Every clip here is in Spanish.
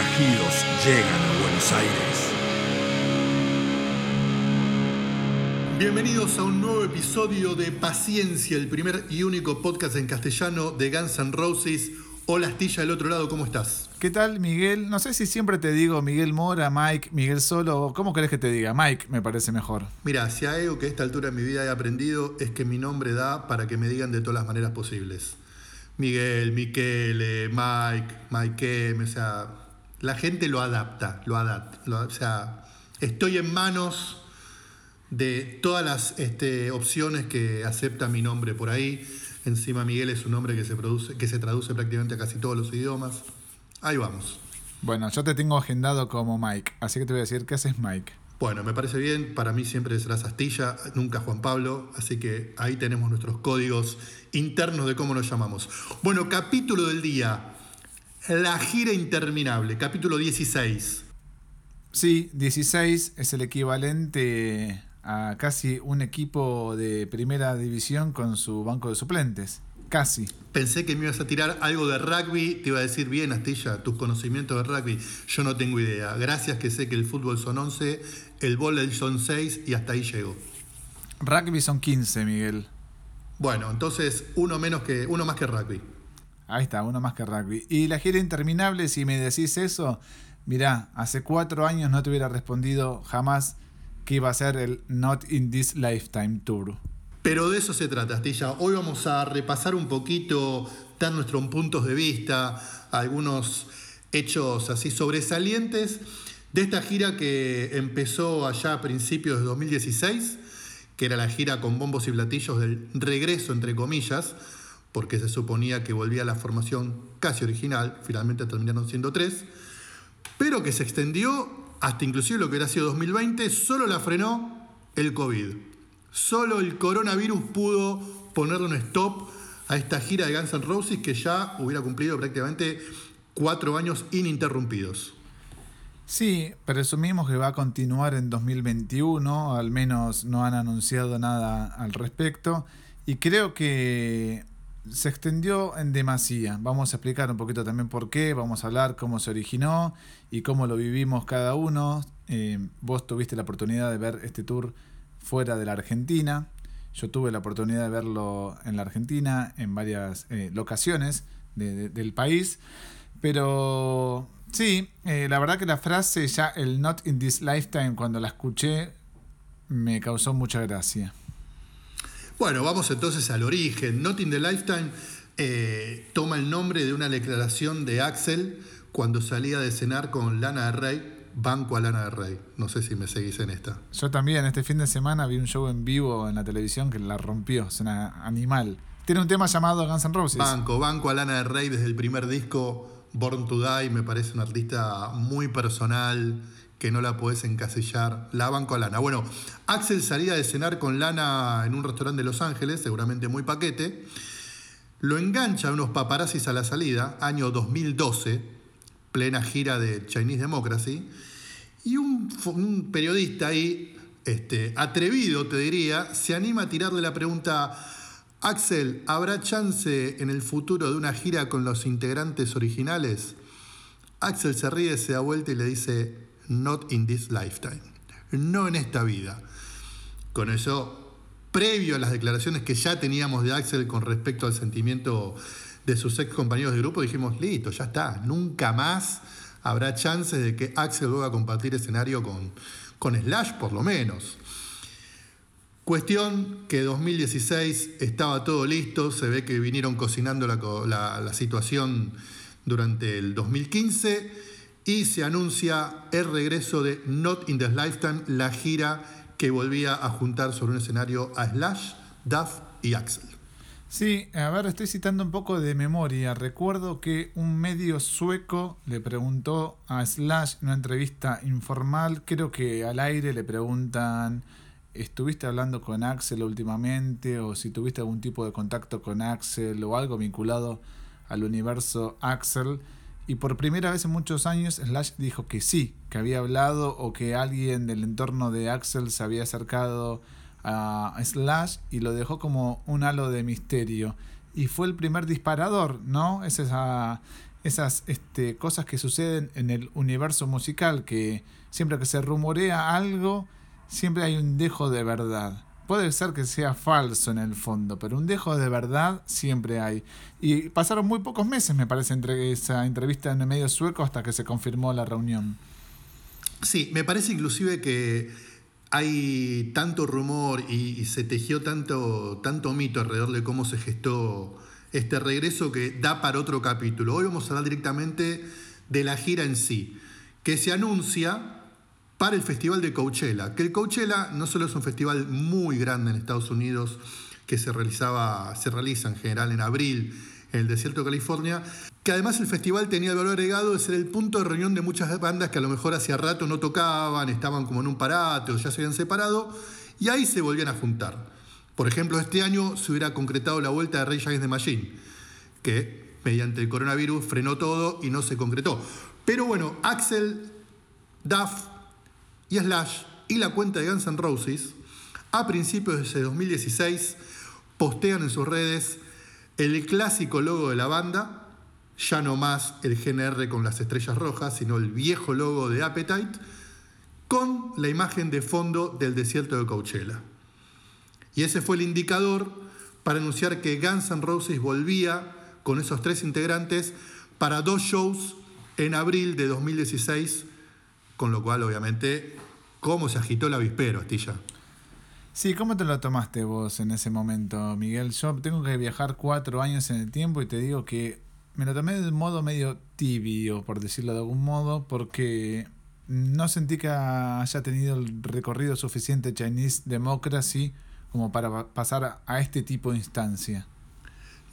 Forajidos llegan a Buenos Aires. Bienvenidos a un nuevo episodio de Paciencia, el primer y único podcast en castellano de Guns N' Roses. Hola Astilla del otro lado, ¿cómo estás? ¿Qué tal, Miguel? No sé si siempre te digo Miguel Mora, Mike, Miguel Solo. ¿Cómo querés que te diga? Mike me parece mejor. Mira, si hay algo que a esta altura de mi vida he aprendido es que mi nombre da para que me digan de todas las maneras posibles. Miguel, Miquele, Mike, Mike, o sea, la gente lo adapta, lo adapta. lo- o sea, estoy en manos de todas las este, opciones que acepta mi nombre por ahí. Encima Miguel es un nombre que se, produce, que se traduce prácticamente a casi todos los idiomas. Ahí vamos. Bueno, yo te tengo agendado como Mike, así que te voy a decir, ¿qué haces Mike? Bueno, me parece bien. Para mí siempre serás Astilla, nunca Juan Pablo. Así que ahí tenemos nuestros códigos internos de cómo nos llamamos. Bueno, capítulo del día. La gira interminable, capítulo 16. Sí, 16 es el equivalente a casi un equipo de primera división con su banco de suplentes. Casi. Pensé que me ibas a tirar algo de rugby. Te iba a decir, bien, Astilla, tus conocimientos de rugby. Yo no tengo idea. Gracias que sé que el fútbol son 11, el vóley son 6 y hasta ahí llego. Rugby son 15, Miguel. Bueno, entonces uno, menos que, uno más que rugby. Ahí está, uno más que rugby. Y la gira interminable, si me decís eso, mirá, hace cuatro años no te hubiera respondido jamás que iba a ser el Not in This Lifetime Tour. Pero de eso se trata, Astilla. Hoy vamos a repasar un poquito, dar nuestros puntos de vista, algunos hechos así sobresalientes de esta gira que empezó allá a principios de 2016, que era la gira con bombos y platillos del regreso, entre comillas, porque se suponía que volvía a la formación casi original, finalmente terminaron siendo tres, pero que se extendió hasta inclusive lo que hubiera sido 2020, solo la frenó el COVID. Solo el coronavirus pudo ponerle un stop a esta gira de Guns N' Roses que ya hubiera cumplido prácticamente cuatro años ininterrumpidos. Sí, presumimos que va a continuar en 2021, al menos no han anunciado nada al respecto, y creo que se extendió en demasía. Vamos a explicar un poquito también por qué, vamos a hablar cómo se originó y cómo lo vivimos cada uno. Eh, vos tuviste la oportunidad de ver este tour fuera de la Argentina, yo tuve la oportunidad de verlo en la Argentina, en varias eh, locaciones de- de- del país, pero sí, eh, la verdad que la frase ya, el not in this lifetime, cuando la escuché, me causó mucha gracia. Bueno, vamos entonces al origen. Not in the Lifetime eh, toma el nombre de una declaración de Axel cuando salía de cenar con Lana del Rey, banco a Lana del Rey. No sé si me seguís en esta. Yo también este fin de semana vi un show en vivo en la televisión que la rompió, es una animal. Tiene un tema llamado Guns N' Roses. Banco, banco a Lana del Rey desde el primer disco, Born to Die, me parece una artista muy personal, que no la podés encasillar. La banco a Lana. Bueno, Axel salía de cenar con Lana en un restaurante de Los Ángeles, seguramente muy paquete. Lo engancha a unos paparazzis a la salida, año 2012, plena gira de Chinese Democracy. Y un, periodista ahí, este, atrevido te diría, se anima a tirarle la pregunta, Axel, ¿habrá chance en el futuro de una gira con los integrantes originales? Axel se ríe, se da vuelta y le dice, not in this lifetime, no en esta vida. Con eso, previo a las declaraciones que ya teníamos de Axel con respecto al sentimiento de sus ex compañeros de grupo, dijimos, listo, ya está, nunca más habrá chances de que Axel vuelva a compartir escenario con, con Slash, por lo menos. Cuestión que 2016 estaba todo listo, se ve que vinieron cocinando la, la situación durante el 2015 y se anuncia el regreso de Not in This Lifetime, la gira que volvía a juntar sobre un escenario a Slash, Duff y Axel. Sí, a ver, estoy citando un poco de memoria. Recuerdo que un medio sueco le preguntó a Slash en una entrevista informal, creo que al aire le preguntan, ¿estuviste hablando con Axel últimamente? O si tuviste algún tipo de contacto con Axel o algo vinculado al universo Axel. Y por primera vez en muchos años Slash dijo que sí, que había hablado o que alguien del entorno de Axel se había acercado a Slash y lo dejó como un halo de misterio. Y fue el primer disparador, ¿no? Es esa, esas este, cosas que suceden en el universo musical, que siempre que se rumorea algo, siempre hay un dejo de verdad. Puede ser que sea falso en el fondo, pero un dejo de verdad siempre hay. Y pasaron muy pocos meses, me parece, entre esa entrevista en el medio sueco hasta que se confirmó la reunión. Sí, me parece inclusive que hay tanto rumor y, se tejió tanto, tanto mito alrededor de cómo se gestó este regreso que da para otro capítulo. Hoy vamos a hablar directamente de la gira en sí, que se anuncia para el Festival de Coachella, que el Coachella no solo es un festival muy grande en Estados Unidos, que se, realizaba, se realiza en general en abril en el desierto de California, que además el festival tenía el valor agregado de ser el punto de reunión de muchas bandas que a lo mejor hacía rato no tocaban, estaban como en un parate o ya se habían separado, y ahí se volvían a juntar. Por ejemplo, este año se hubiera concretado la vuelta de Rey Against the Machine, que mediante el coronavirus frenó todo y no se concretó. Pero bueno, Axel, Duff y Slash y la cuenta de Guns N' Roses, a principios de 2016, postean en sus redes el clásico logo de la banda, ya no más el GNR con las estrellas rojas, sino el viejo logo de Appetite, con la imagen de fondo del desierto de Coachella. Y ese fue el indicador para anunciar que Guns N' Roses volvía con esos tres integrantes para dos shows en abril de 2016, con lo cual obviamente, ¿cómo se agitó el avispero, Astilla? Sí, ¿cómo te lo tomaste vos en ese momento, Miguel? Yo tengo que viajar cuatro años en el tiempo y te digo que me lo tomé de un modo medio tibio, por decirlo de algún modo, porque no sentí que haya tenido el recorrido suficiente Chinese Democracy como para pasar a este tipo de instancia.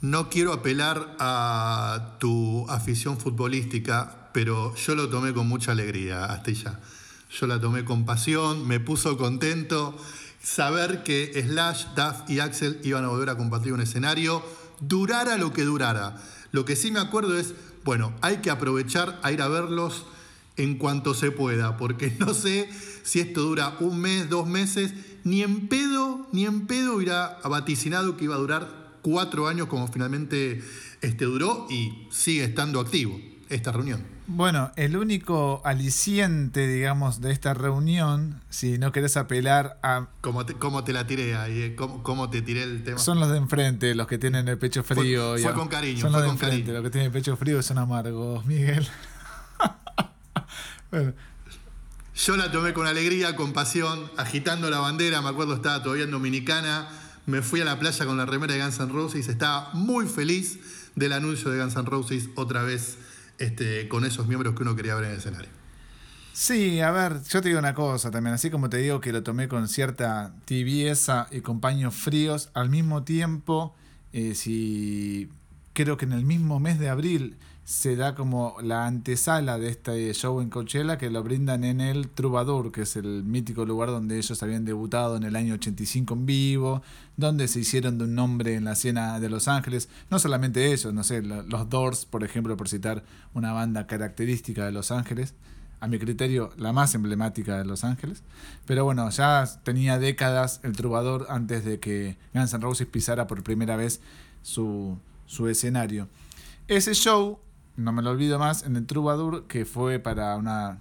No quiero apelar a tu afición futbolística, pero yo lo tomé con mucha alegría, Astilla. Yo la tomé con pasión, me puso contento saber que Slash, Duff y Axel iban a volver a compartir un escenario, durara lo que durara. Lo que sí me acuerdo es, bueno, hay que aprovechar a ir a verlos en cuanto se pueda, porque no sé si esto dura un mes, dos meses, ni en pedo, ni en pedo hubiera vaticinado que iba a durar cuatro años como finalmente este duró y sigue estando activo esta reunión. Bueno, el único aliciente, digamos, de esta reunión, si no querés apelar a... ¿Cómo te, cómo te la tiré ahí? Eh? ¿Cómo, te tiré el tema? Son los de enfrente, los que tienen el pecho frío. Fue, con cariño. Son los de enfrente, los que tienen el pecho frío son amargos, Miguel. bueno. Yo la tomé con alegría, con pasión, agitando la bandera. Me acuerdo, estaba todavía en Dominicana. Me fui a la playa con la remera de Guns N' Roses. Estaba muy feliz del anuncio de Guns N' Roses otra vez este, con esos miembros que uno quería ver en el escenario. Sí, a ver, yo te digo una cosa también, así como te digo que lo tomé con cierta tibieza y con paños fríos, al mismo tiempo, eh, si creo que en el mismo mes de abril se da como la antesala de este show en Coachella que lo brindan en el Troubadour, que es el mítico lugar donde ellos habían debutado en el año 85 en vivo, donde se hicieron de un nombre en la escena de Los Ángeles. No solamente ellos, no sé, los Doors, por ejemplo, por citar una banda característica de Los Ángeles, a mi criterio la más emblemática de Los Ángeles. Pero bueno, ya tenía décadas el Troubadour antes de que Guns N' Roses pisara por primera vez su, su escenario. Ese show no me lo olvido más, en el Troubadour, que fue para una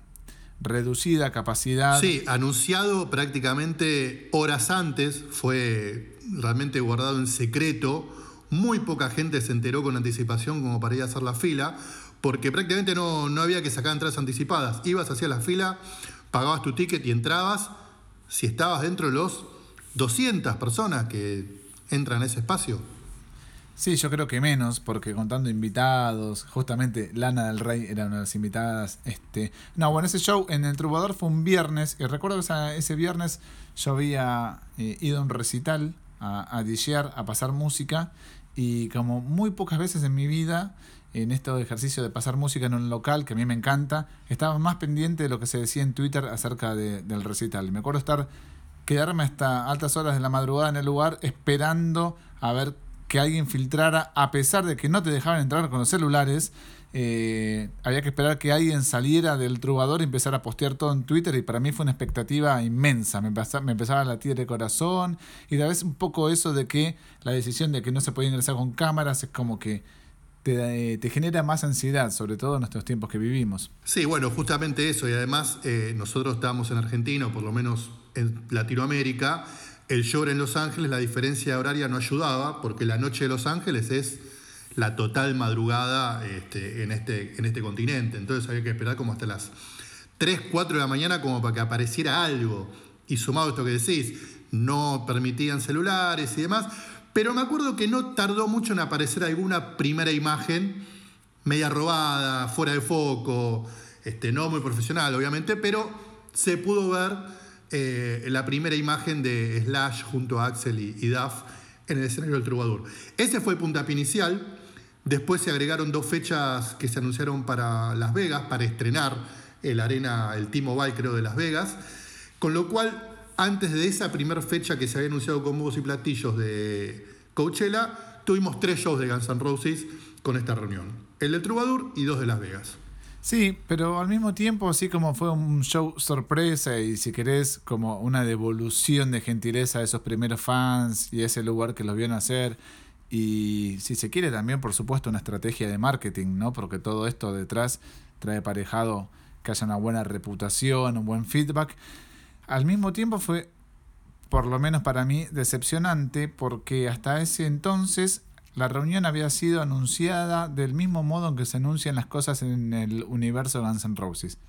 reducida capacidad. Sí, anunciado prácticamente horas antes, fue realmente guardado en secreto. Muy poca gente se enteró con anticipación como para ir a hacer la fila, porque prácticamente no, no había que sacar entradas anticipadas. Ibas hacia la fila, pagabas tu ticket y entrabas. Si estabas dentro de los 200 personas que entran a ese espacio, Sí, yo creo que menos, porque contando invitados, justamente Lana del Rey era una de las invitadas. Este, no, bueno, ese show en El Trubador fue un viernes, y recuerdo que ese viernes yo había eh, ido a un recital a, a a pasar música, y como muy pocas veces en mi vida, en este ejercicio de pasar música en un local, que a mí me encanta, estaba más pendiente de lo que se decía en Twitter acerca del recital. Me acuerdo estar, quedarme hasta altas horas de la madrugada en el lugar esperando a ver que alguien filtrara, a pesar de que no te dejaban entrar con los celulares, eh, había que esperar que alguien saliera del trubador y empezara a postear todo en Twitter y para mí fue una expectativa inmensa, me, empezaba, me empezaba a latir de corazón y tal vez un poco eso de que la decisión de que no se podía ingresar con cámaras es como que te, eh, te, genera más ansiedad, sobre todo en estos tiempos que vivimos. Sí, bueno, justamente eso y además eh, nosotros estábamos en Argentina, o por lo menos en Latinoamérica, el show en Los Ángeles, la diferencia horaria no ayudaba, porque la noche de Los Ángeles es la total madrugada este, en, este, en este continente. Entonces había que esperar como hasta las 3, 4 de la mañana como para que apareciera algo. Y sumado a esto que decís, no permitían celulares y demás. Pero me acuerdo que no tardó mucho en aparecer alguna primera imagen media robada, fuera de foco, este, no muy profesional obviamente, pero se pudo ver eh, la primera imagen de Slash junto a Axel y, Duff en el escenario del Troubadour. Ese fue el puntapié inicial. Después se agregaron dos fechas que se anunciaron para Las Vegas, para estrenar el Arena, el T-Mobile creo de Las Vegas. Con lo cual, antes de esa primera fecha que se había anunciado con voz y platillos de Coachella, tuvimos tres shows de Guns N' Roses con esta reunión. El del Troubadour y dos de Las Vegas. Sí, pero al mismo tiempo, así como fue un show sorpresa y si querés, como una devolución de gentileza a esos primeros fans y ese lugar que los vio nacer. Y si se quiere también, por supuesto, una estrategia de marketing, ¿no? Porque todo esto detrás trae aparejado que haya una buena reputación, un buen feedback. Al mismo tiempo fue, por lo menos para mí, decepcionante porque hasta ese entonces la reunión había sido anunciada del mismo modo en que se anuncian las cosas en el universo Guns N' Roses.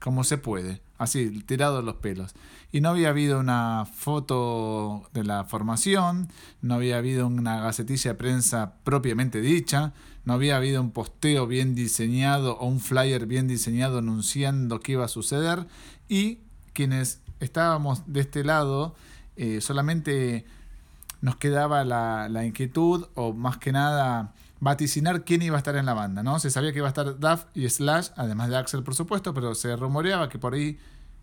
Como se puede, así, tirado los pelos. Y no había habido una foto de la formación, no había habido una gacetilla de prensa propiamente dicha, no había habido un posteo bien diseñado o un flyer bien diseñado anunciando qué iba a suceder. Y quienes estábamos de este lado, eh, solamente nos quedaba la, inquietud o más que nada vaticinar quién iba a estar en la banda, ¿no? Se sabía que iba a estar Duff y Slash, además de Axel, por supuesto, pero se rumoreaba que por ahí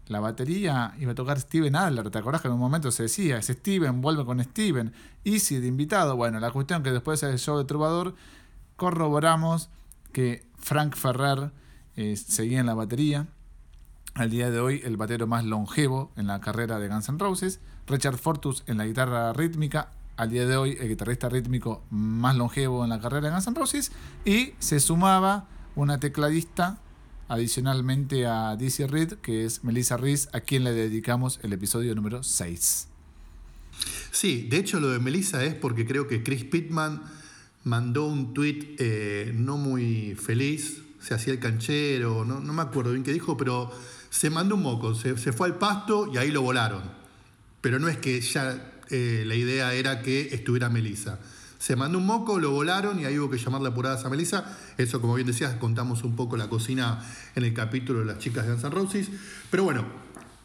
la batería iba a tocar Steven Adler. ¿Te acordás que en un momento se decía, es Steven, vuelve con Steven? Easy de invitado. Bueno, la cuestión que después del show de Trovador corroboramos que Frank Ferrer eh, seguía en la batería. Al día de hoy, el batero más longevo en la carrera de Guns N' Roses. Richard Fortus en la guitarra rítmica, al día de hoy el guitarrista rítmico más longevo en la carrera de Guns N' Roses, y se sumaba una tecladista adicionalmente a Dizzy Reed, que es Melissa Reese, a quien le dedicamos el episodio número 6. Sí, de hecho lo de Melissa es porque creo que Chris Pittman mandó un tweet eh, no muy feliz, se hacía el canchero, no, me acuerdo bien qué dijo, pero se mandó un moco, se fue al pasto y ahí lo volaron pero no es que ya eh, la idea era que estuviera Melissa. Se mandó un moco, lo volaron y ahí hubo que llamarle apuradas a Melissa. Eso, como bien decías, contamos un poco la cocina en el capítulo de las chicas de Guns Roses. Pero bueno,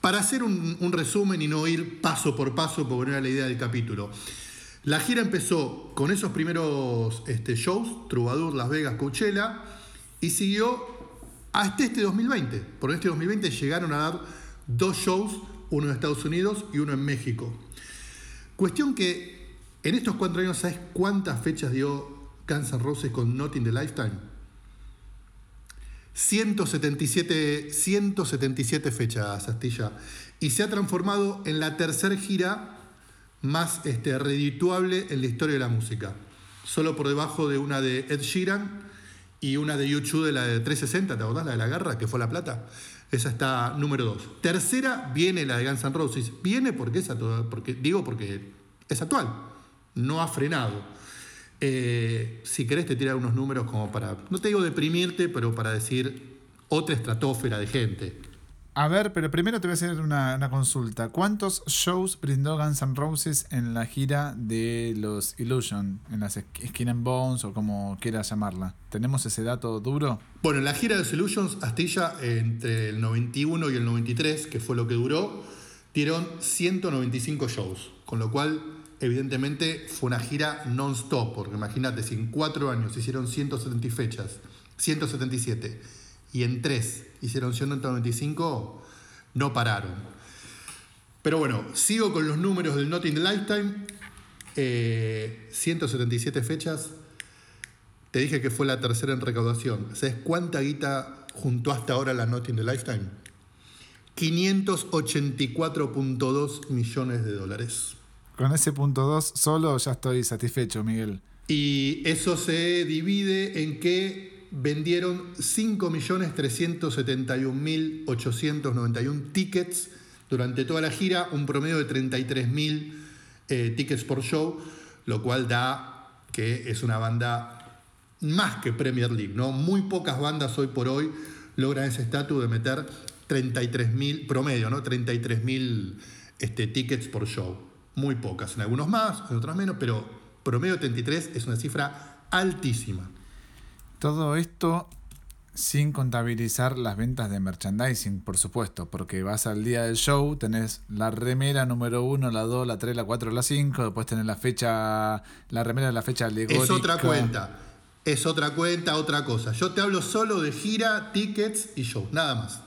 para hacer un, resumen y no ir paso por paso, porque no era la idea del capítulo. La gira empezó con esos primeros este, shows, Troubadour, Las Vegas, Coachella, y siguió hasta este 2020. Por este 2020 llegaron a dar dos shows uno en Estados Unidos y uno en México. Cuestión que en estos cuatro años, ¿sabes cuántas fechas dio Guns N' Roses con Not in the Lifetime? 177, 177 fechas, Astilla. Y se ha transformado en la tercera gira más este, redituable en la historia de la música. Solo por debajo de una de Ed Sheeran y una de YouTube de la de 360, ¿te acordás? La de la garra, que fue la plata. Esa está número dos. Tercera viene la de Guns N' Roses. Viene porque es actual, porque, digo porque es actual. No ha frenado. Eh, si querés te tirar unos números como para, no te digo deprimirte, pero para decir otra estratosfera de gente. A ver, pero primero te voy a hacer una, una, consulta. ¿Cuántos shows brindó Guns N' Roses en la gira de los Illusion? En las Skin and Bones o como quieras llamarla. ¿Tenemos ese dato duro? Bueno, en la gira de los Illusions, Astilla, entre el 91 y el 93, que fue lo que duró, dieron 195 shows. Con lo cual, evidentemente, fue una gira non-stop. Porque imagínate, si en cuatro años hicieron 170 fechas, 177, y en tres hicieron 195, no pararon. Pero bueno, sigo con los números del Not in the Lifetime. 177 eh, fechas. Te dije que fue la tercera en recaudación. ¿Sabes cuánta guita juntó hasta ahora la Not in the Lifetime? 584.2 millones de dólares. Con ese punto 2 solo ya estoy satisfecho, Miguel. Y eso se divide en que vendieron 5.371.891 tickets durante toda la gira, un promedio de 33.000 eh, tickets por show, lo cual da que es una banda más que Premier League, ¿no? Muy pocas bandas hoy por hoy logran ese estatus de meter 33.000 promedio, ¿no? 33.000 este, tickets por show. Muy pocas, en algunos más, en otros menos, pero promedio 33 es una cifra altísima. Todo esto sin contabilizar las ventas de merchandising, por supuesto, porque vas al día del show, tenés la remera número 1, la 2, la 3, la 4, la 5, después tenés la fecha, la remera de la fecha alegórica. Es otra cuenta, es otra cuenta, otra cosa. Yo te hablo solo de gira, tickets y show, nada más.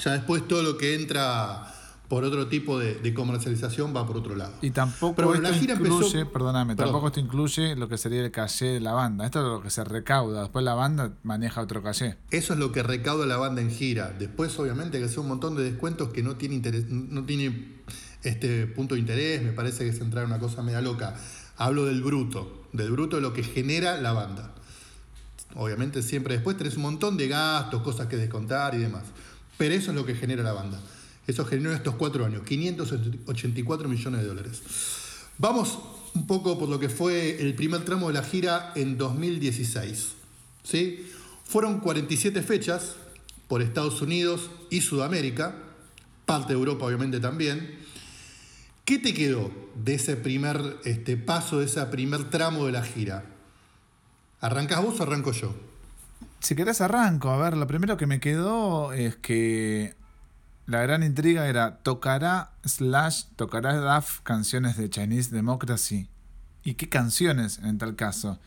Ya después todo lo que entra por otro tipo de, comercialización va por otro lado. Y tampoco esto incluye, perdóname, tampoco esto incluye lo que sería el caché de la banda. Esto es lo que se recauda. Después la banda maneja otro caché. Eso es lo que recauda la banda en gira. Después, obviamente, que hace un montón de descuentos que no tiene interés, no tiene este punto de interés. Me parece que es entrar en una cosa media loca. Hablo del bruto, del bruto de lo que genera la banda. Obviamente siempre después tenés un montón de gastos, cosas que descontar y demás. Pero eso es lo que genera la banda. Eso generó en estos cuatro años, 584 millones de dólares. Vamos un poco por lo que fue el primer tramo de la gira en 2016. ¿sí? Fueron 47 fechas por Estados Unidos y Sudamérica, parte de Europa obviamente también. ¿Qué te quedó de ese primer este, paso, de ese primer tramo de la gira? ¿Arrancas vos o arranco yo? Si querés arranco. A ver, lo primero que me quedó es que la gran intriga era, ¿tocará Slash, tocará Duff canciones de Chinese Democracy? ¿Y qué canciones en tal caso?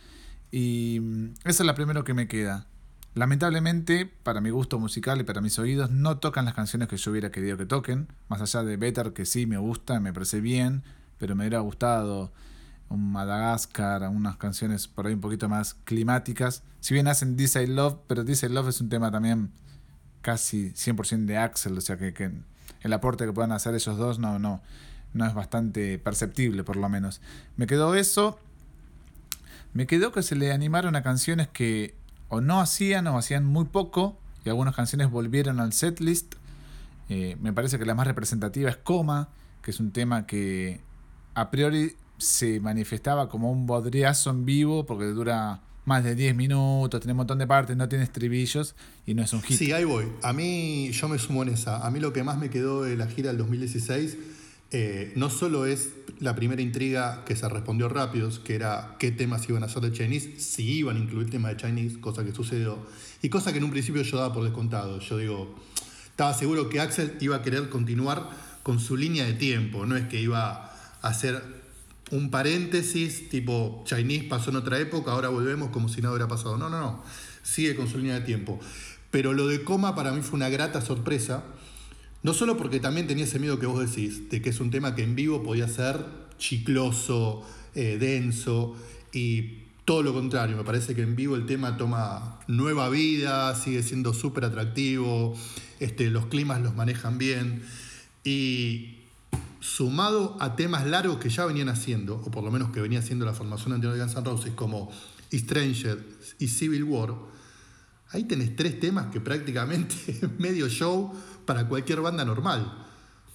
Y mm, eso es lo primero que me queda. Lamentablemente, para mi gusto musical y para mis oídos, no tocan las canciones que yo hubiera querido que toquen. Más allá de Better, que sí me gusta, me parece bien, pero me hubiera gustado un Madagascar, unas canciones por ahí un poquito más climáticas. Si bien hacen This I Love, pero This I Love es un tema también casi 100% de Axel, o sea que, el aporte que puedan hacer ellos dos no, no, no es bastante perceptible por lo menos. Me quedó eso, me quedó que se le animaron a canciones que o no hacían o hacían muy poco y algunas canciones volvieron al setlist. Eh, me parece que la más representativa es Coma, que es un tema que a priori se manifestaba como un bodriazo en vivo porque dura más de 10 minutos, tiene un montón de partes, no tiene estribillos y no es un hit. Sí, ahí voy. A mí, yo me sumo en esa. A mí lo que más me quedó de la gira del 2016 eh, no solo es la primera intriga que se respondió rápido, que era qué temas iban a ser de Chinese, si iban a incluir temas de Chinese, cosa que sucedió, y cosa que en un principio yo daba por descontado. Yo digo, estaba seguro que Axel iba a querer continuar con su línea de tiempo, no es que iba a hacer un paréntesis, tipo Chinese pasó en otra época, ahora volvemos como si nada hubiera pasado. No, no, no. Sigue con su línea de tiempo. Pero lo de coma para mí fue una grata sorpresa. No solo porque también tenía ese miedo que vos decís, de que es un tema que en vivo podía ser chicloso, eh, denso, y todo lo contrario, me parece que en vivo el tema toma nueva vida, sigue siendo súper atractivo, este, los climas los manejan bien, y, sumado a temas largos que ya venían haciendo, o por lo menos que venía haciendo la formación anterior de Guns N' Roses, como Stranger y Civil War, ahí tenés tres temas que prácticamente es medio show para cualquier banda normal.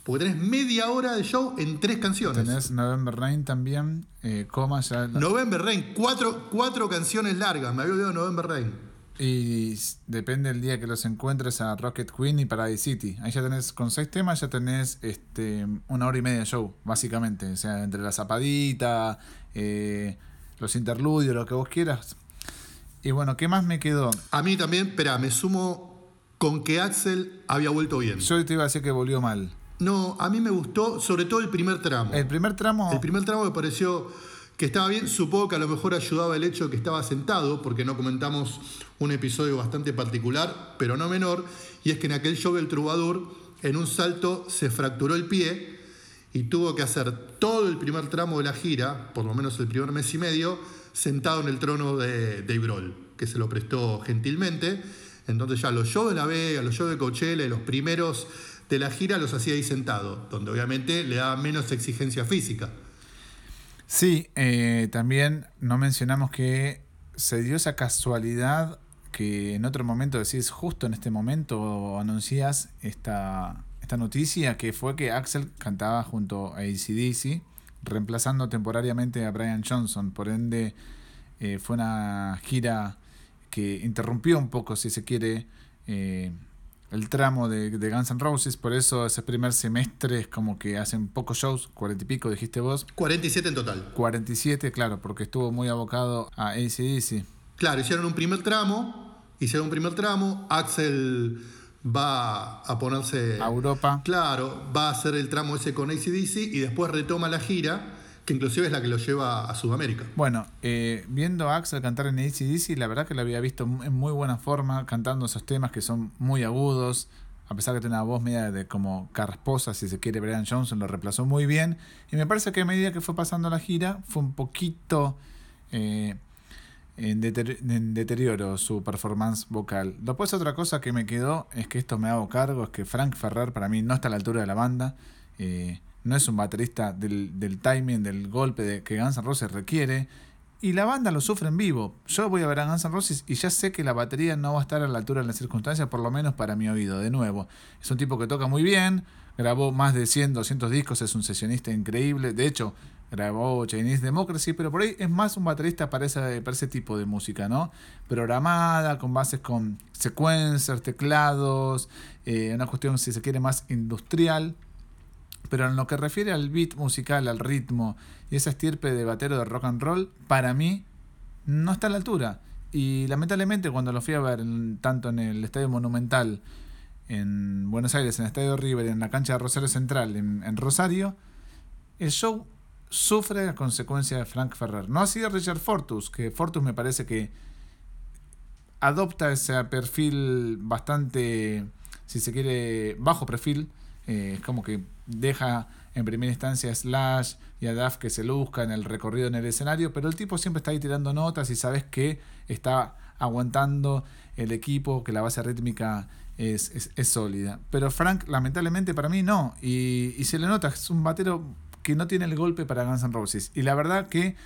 Porque tenés media hora de show en tres canciones. Tenés November Rain también, eh, coma ya. November Rain, cuatro, cuatro canciones largas, me había olvidado November Rain. Y depende del día que los encuentres a Rocket Queen y Paradise City. Ahí ya tenés, con seis temas, ya tenés este, una hora y media de show, básicamente. O sea, entre la zapadita, eh, los interludios, lo que vos quieras. Y bueno, ¿qué más me quedó? A mí también, espera, me sumo con que Axel había vuelto bien. Yo te iba a decir que volvió mal. No, a mí me gustó, sobre todo el primer tramo. El primer tramo. El primer tramo me pareció que estaba bien. Supongo que a lo mejor ayudaba el hecho de que estaba sentado, porque no comentamos un episodio bastante particular, pero no menor, y es que en aquel show del Troubadour, en un salto se fracturó el pie y tuvo que hacer todo el primer tramo de la gira, por lo menos el primer mes y medio, sentado en el trono de Dave que se lo prestó gentilmente. Entonces ya los shows de La Vega, los shows de Coachella, los primeros de la gira los hacía ahí sentado, donde obviamente le daba menos exigencia física. Sí, eh, también no mencionamos que se dio esa casualidad que en otro momento decís, justo en este momento anuncias esta, esta noticia, que fue que Axel cantaba junto a ACDC, reemplazando temporariamente a Brian Johnson. Por ende, eh, fue una gira que interrumpió un poco, si se quiere, eh, el tramo de, de Guns N' Roses. Por eso ese primer semestre es como que hacen pocos shows, cuarenta y pico, dijiste vos. 47 en total. 47, claro, porque estuvo muy abocado a ACDC. Claro, hicieron un primer tramo, hicieron un primer tramo, Axel va a ponerse... A Europa. Claro, va a hacer el tramo ese con ACDC y después retoma la gira, que inclusive es la que lo lleva a Sudamérica. Bueno, eh, viendo a Axel cantar en ACDC, la verdad que lo había visto en muy buena forma, cantando esos temas que son muy agudos, a pesar que tiene una voz media de como carrasposa, si se quiere, Brian Johnson lo reemplazó muy bien. Y me parece que a medida que fue pasando la gira, fue un poquito eh, en, deter- en deterioro su performance vocal. Después otra cosa que me quedó, es que esto me hago cargo, es que Frank Ferrer para mí no está a la altura de la banda. eh, no es un baterista del, del timing, del golpe de, que Guns N' Roses requiere. Y la banda lo sufre en vivo. Yo voy a ver a Guns N' Roses y ya sé que la batería no va a estar a la altura de las circunstancias, por lo menos para mi oído. De nuevo, es un tipo que toca muy bien, grabó más de 100, 200 discos, es un sesionista increíble. De hecho, grabó Chinese Democracy, pero por ahí es más un baterista para ese, para ese tipo de música, ¿no? Programada, con bases con sequencers, teclados, eh, una cuestión, si se quiere, más industrial. Pero en lo que refiere al beat musical, al ritmo y esa estirpe de batero de rock and roll, para mí no está a la altura. Y lamentablemente cuando lo fui a ver tanto en el Estadio Monumental en Buenos Aires, en el Estadio River, en la cancha de Rosario Central, en, Rosario, el show sufre a consecuencia de Frank Ferrer. No así de Richard Fortus, que Fortus me parece que adopta ese perfil bastante, si se quiere, bajo perfil. Eh, es como que deja en primera instancia a Slash y a Duff que se luzca en el recorrido en el escenario, pero el tipo siempre está ahí tirando notas y sabes que está aguantando el equipo, que la base rítmica es, es- es sólida. Pero Frank, lamentablemente para mí no, y, y se le nota, es un batero que no tiene el golpe para Guns N' Roses. Y la verdad que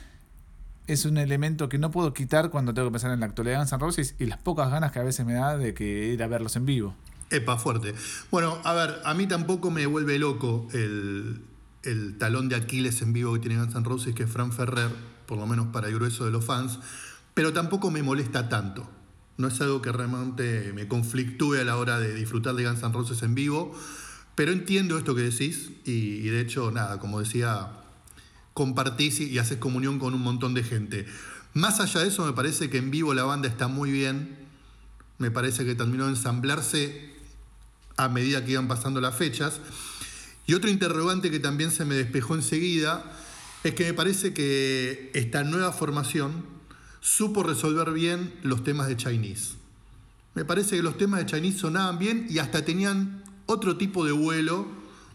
es un elemento que no puedo quitar cuando tengo que pensar en la actualidad de Guns N' Roses y las pocas ganas que a veces me da de que ir a verlos en vivo. Epa, fuerte. Bueno, a ver, a mí tampoco me vuelve loco el, el talón de Aquiles en vivo que tiene Guns N' Roses, que es Fran Ferrer, por lo menos para el grueso de los fans, pero tampoco me molesta tanto. No es algo que realmente me conflictúe a la hora de disfrutar de Guns N' Roses en vivo, pero entiendo esto que decís y, de hecho, nada, como decía, compartís y y haces comunión con un montón de gente. Más allá de eso, me parece que en vivo la banda está muy bien. Me parece que terminó de ensamblarse a medida que iban pasando las fechas. Y otro interrogante que también se me despejó enseguida es que me parece que esta nueva formación supo resolver bien los temas de Chinese. Me parece que los temas de Chinese sonaban bien y hasta tenían otro tipo de vuelo,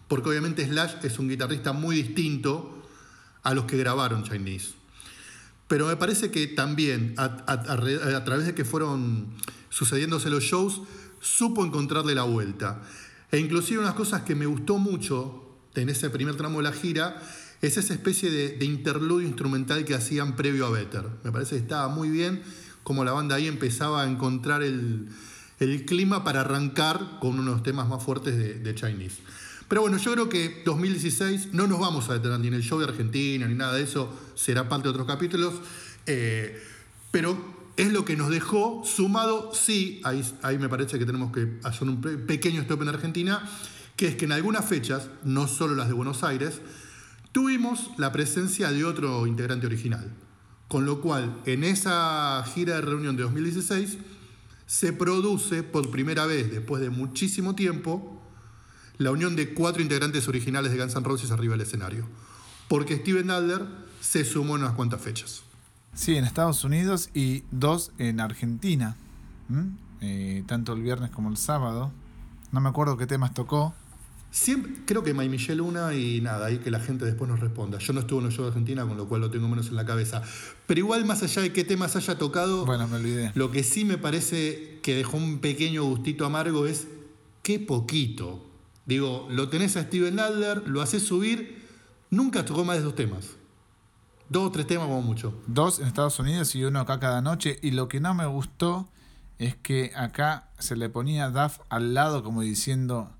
porque obviamente Slash es un guitarrista muy distinto a los que grabaron Chinese. Pero me parece que también, a, través de que fueron sucediéndose los shows, supo encontrarle la vuelta. E inclusive unas cosas que me gustó mucho en ese primer tramo de la gira es esa especie de, de interludio instrumental que hacían previo a Better. Me parece que estaba muy bien como la banda ahí empezaba a encontrar el, el clima para arrancar con uno de los temas más fuertes de, de Chinese. Pero bueno, yo creo que 2016 no nos vamos a detener ni en el show de Argentina ni nada de eso, será parte de otros capítulos. eh, pero es lo que nos dejó sumado, sí, ahí, me parece que tenemos que hacer un pequeño stop en Argentina, que es que en algunas fechas, no solo las de Buenos Aires, tuvimos la presencia de otro integrante original. Con lo cual, en esa gira de reunión de 2016, se produce por primera vez, después de muchísimo tiempo, la unión de cuatro integrantes originales de Guns N' Roses arriba del escenario. Porque Steven Adler se sumó en unas cuantas fechas. Sí, en Estados Unidos y dos en Argentina. Eh, tanto el viernes como el sábado. No me acuerdo qué temas tocó. Siempre, creo que May Michelle una y nada, ahí que la gente después nos responda. Yo no estuve en el show de Argentina, con lo cual lo tengo menos en la cabeza. Pero igual, más allá de qué temas haya tocado, bueno, me olvidé. lo que sí me parece que dejó un pequeño gustito amargo es qué poquito. Digo, lo tenés a Steven Adler, lo haces subir, nunca tocó más de dos temas. Dos o tres temas como mucho. Dos en Estados Unidos y uno acá cada noche. Y lo que no me gustó es que acá se le ponía Duff al lado como diciendo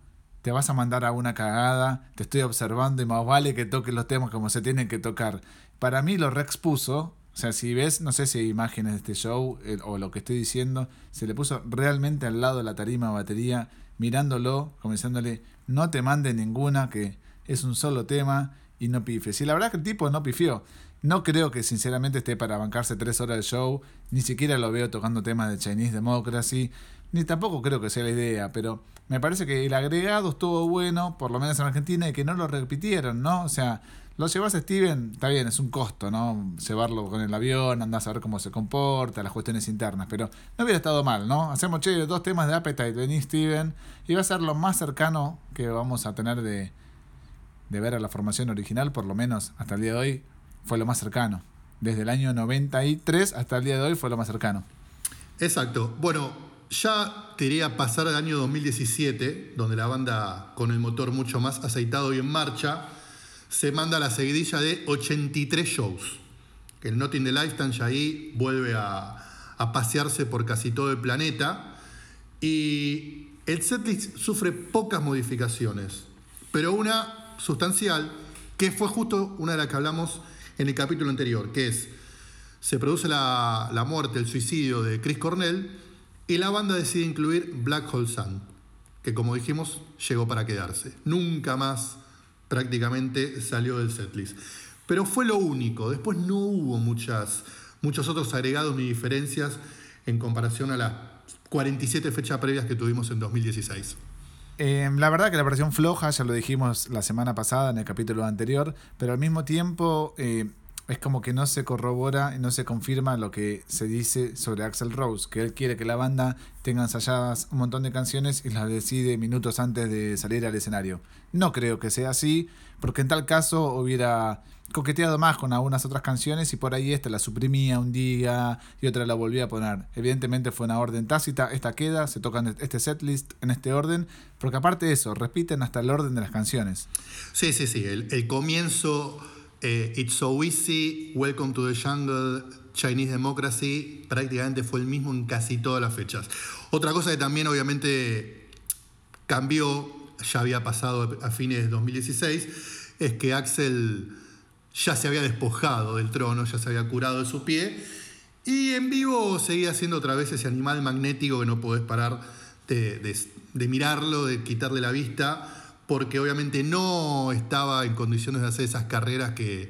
te vas a mandar a una cagada, te estoy observando y más vale que toques los temas como se tienen que tocar. Para mí lo reexpuso, o sea, si ves, no sé si hay imágenes de este show o lo que estoy diciendo, se le puso realmente al lado de la tarima batería, mirándolo, comenzándole, no te mande ninguna, que es un solo tema y no pifes. Y la verdad es que el tipo no pifió. No creo que sinceramente esté para bancarse tres horas de show, ni siquiera lo veo tocando temas de Chinese Democracy, ni tampoco creo que sea la idea, pero me parece que el agregado estuvo bueno, por lo menos en Argentina, y que no lo repitieron, ¿no? O sea, lo llevas a Steven, está bien, es un costo, ¿no? Llevarlo con el avión, andás a ver cómo se comporta, las cuestiones internas, pero no hubiera estado mal, ¿no? Hacemos, che, dos temas de Appetite, vení Steven, y va a ser lo más cercano que vamos a tener de, de ver a la formación original, por lo menos hasta el día de hoy, fue lo más cercano. Desde el año 93 hasta el día de hoy fue lo más cercano. Exacto. Bueno, ya te pasar al año 2017, donde la banda con el motor mucho más aceitado y en marcha, se manda la seguidilla de 83 shows. El Not in the Lifetime ya ahí vuelve a, a pasearse por casi todo el planeta. Y el setlist sufre pocas modificaciones, pero una sustancial, que fue justo una de las que hablamos en el capítulo anterior, que es, se produce la, la muerte, el suicidio de Chris Cornell, y la banda decide incluir Black Hole Sun, que como dijimos llegó para quedarse. Nunca más prácticamente salió del setlist. Pero fue lo único, después no hubo muchas, muchos otros agregados ni diferencias en comparación a las 47 fechas previas que tuvimos en 2016. Eh, la verdad que la versión floja, ya lo dijimos la semana pasada en el capítulo anterior, pero al mismo tiempo eh, es como que no se corrobora y no se confirma lo que se dice sobre Axel Rose, que él quiere que la banda tenga ensayadas un montón de canciones y las decide minutos antes de salir al escenario. No creo que sea así, porque en tal caso hubiera coqueteado más con algunas otras canciones y por ahí esta la suprimía un día y otra la volvía a poner. Evidentemente fue una orden tácita, esta queda, se toca en este setlist en este orden, porque aparte de eso, repiten hasta el orden de las canciones. Sí, sí, sí, el, el comienzo eh, It's So Easy, Welcome to the Jungle, Chinese Democracy, prácticamente fue el mismo en casi todas las fechas. Otra cosa que también obviamente cambió, ya había pasado a fines de 2016, es que Axel ya se había despojado del trono, ya se había curado de su pie, y en vivo seguía siendo otra vez ese animal magnético que no podés parar de, de mirarlo, de quitarle la vista porque obviamente no estaba en condiciones de hacer esas carreras que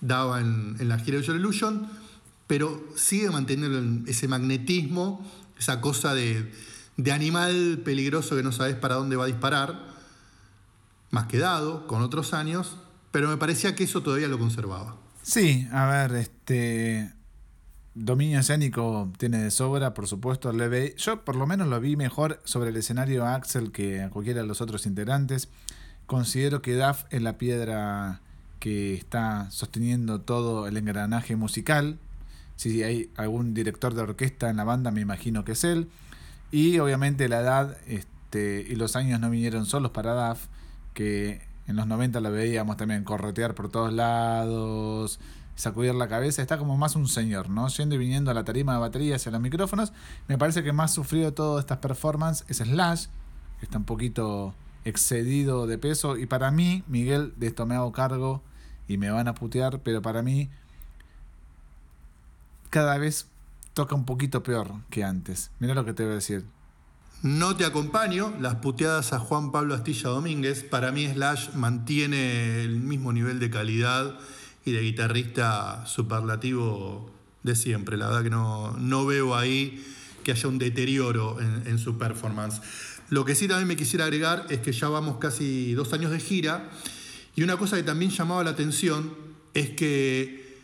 daba en, la gira de Illusion, pero sigue manteniendo ese magnetismo, esa cosa de, animal peligroso que no sabes para dónde va a disparar, más quedado, con otros años, pero me parecía que eso todavía lo conservaba. Sí, a ver, este dominio escénico tiene de sobra, por supuesto. Le yo por lo menos lo vi mejor sobre el escenario Axel que a cualquiera de los otros integrantes. Considero que Duff es la piedra que está sosteniendo todo el engranaje musical. Si hay algún director de orquesta en la banda, me imagino que es él. Y obviamente la edad este, y los años no vinieron solos para Duff, que en los 90 lo veíamos también corretear por todos lados, sacudir la cabeza, está como más un señor, ¿no? Yendo y viniendo a la tarima de baterías y a los micrófonos. Me parece que más sufrido todas estas performances es Slash, que está un poquito excedido de peso. Y para mí, Miguel, de esto me hago cargo y me van a putear, pero para mí cada vez toca un poquito peor que antes. Mira lo que te voy a decir. No te acompaño, las puteadas a Juan Pablo Astilla Domínguez. Para mí Slash mantiene el mismo nivel de calidad y de guitarrista superlativo de siempre. La verdad que no, no veo ahí que haya un deterioro en, en, su performance. Lo que sí también me quisiera agregar es que ya vamos casi dos años de gira y una cosa que también llamaba la atención es que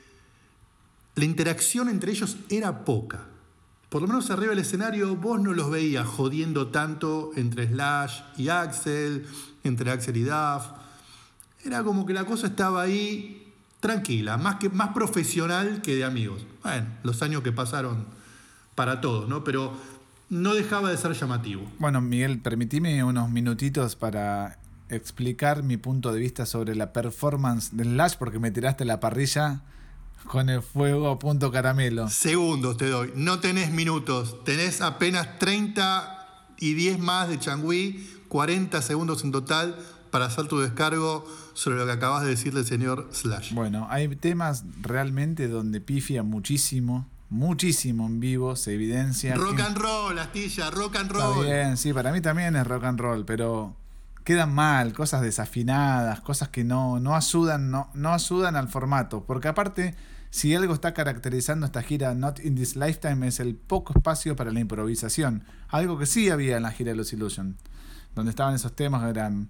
la interacción entre ellos era poca por lo menos arriba del escenario vos no los veías jodiendo tanto entre Slash y Axel, entre Axel y Duff. Era como que la cosa estaba ahí tranquila, más, que, más profesional que de amigos. Bueno, los años que pasaron para todos, ¿no? Pero no dejaba de ser llamativo. Bueno, Miguel, permitime unos minutitos para explicar mi punto de vista sobre la performance de Slash, porque me tiraste la parrilla con el fuego a punto caramelo. Segundos te doy. No tenés minutos. Tenés apenas 30 y 10 más de Changui, 40 segundos en total para hacer tu descargo sobre lo que acabas de decir del señor Slash. Bueno, hay temas realmente donde pifia muchísimo, muchísimo en vivo, se evidencia. Rock and roll, Astilla, rock and roll. Está bien, sí, para mí también es rock and roll, pero quedan mal, cosas desafinadas, cosas que no, no ayudan, no, no ayudan al formato. Porque aparte si algo está caracterizando esta gira Not in This Lifetime es el poco espacio para la improvisación, algo que sí había en la gira de Los Illusion, donde estaban esos temas eran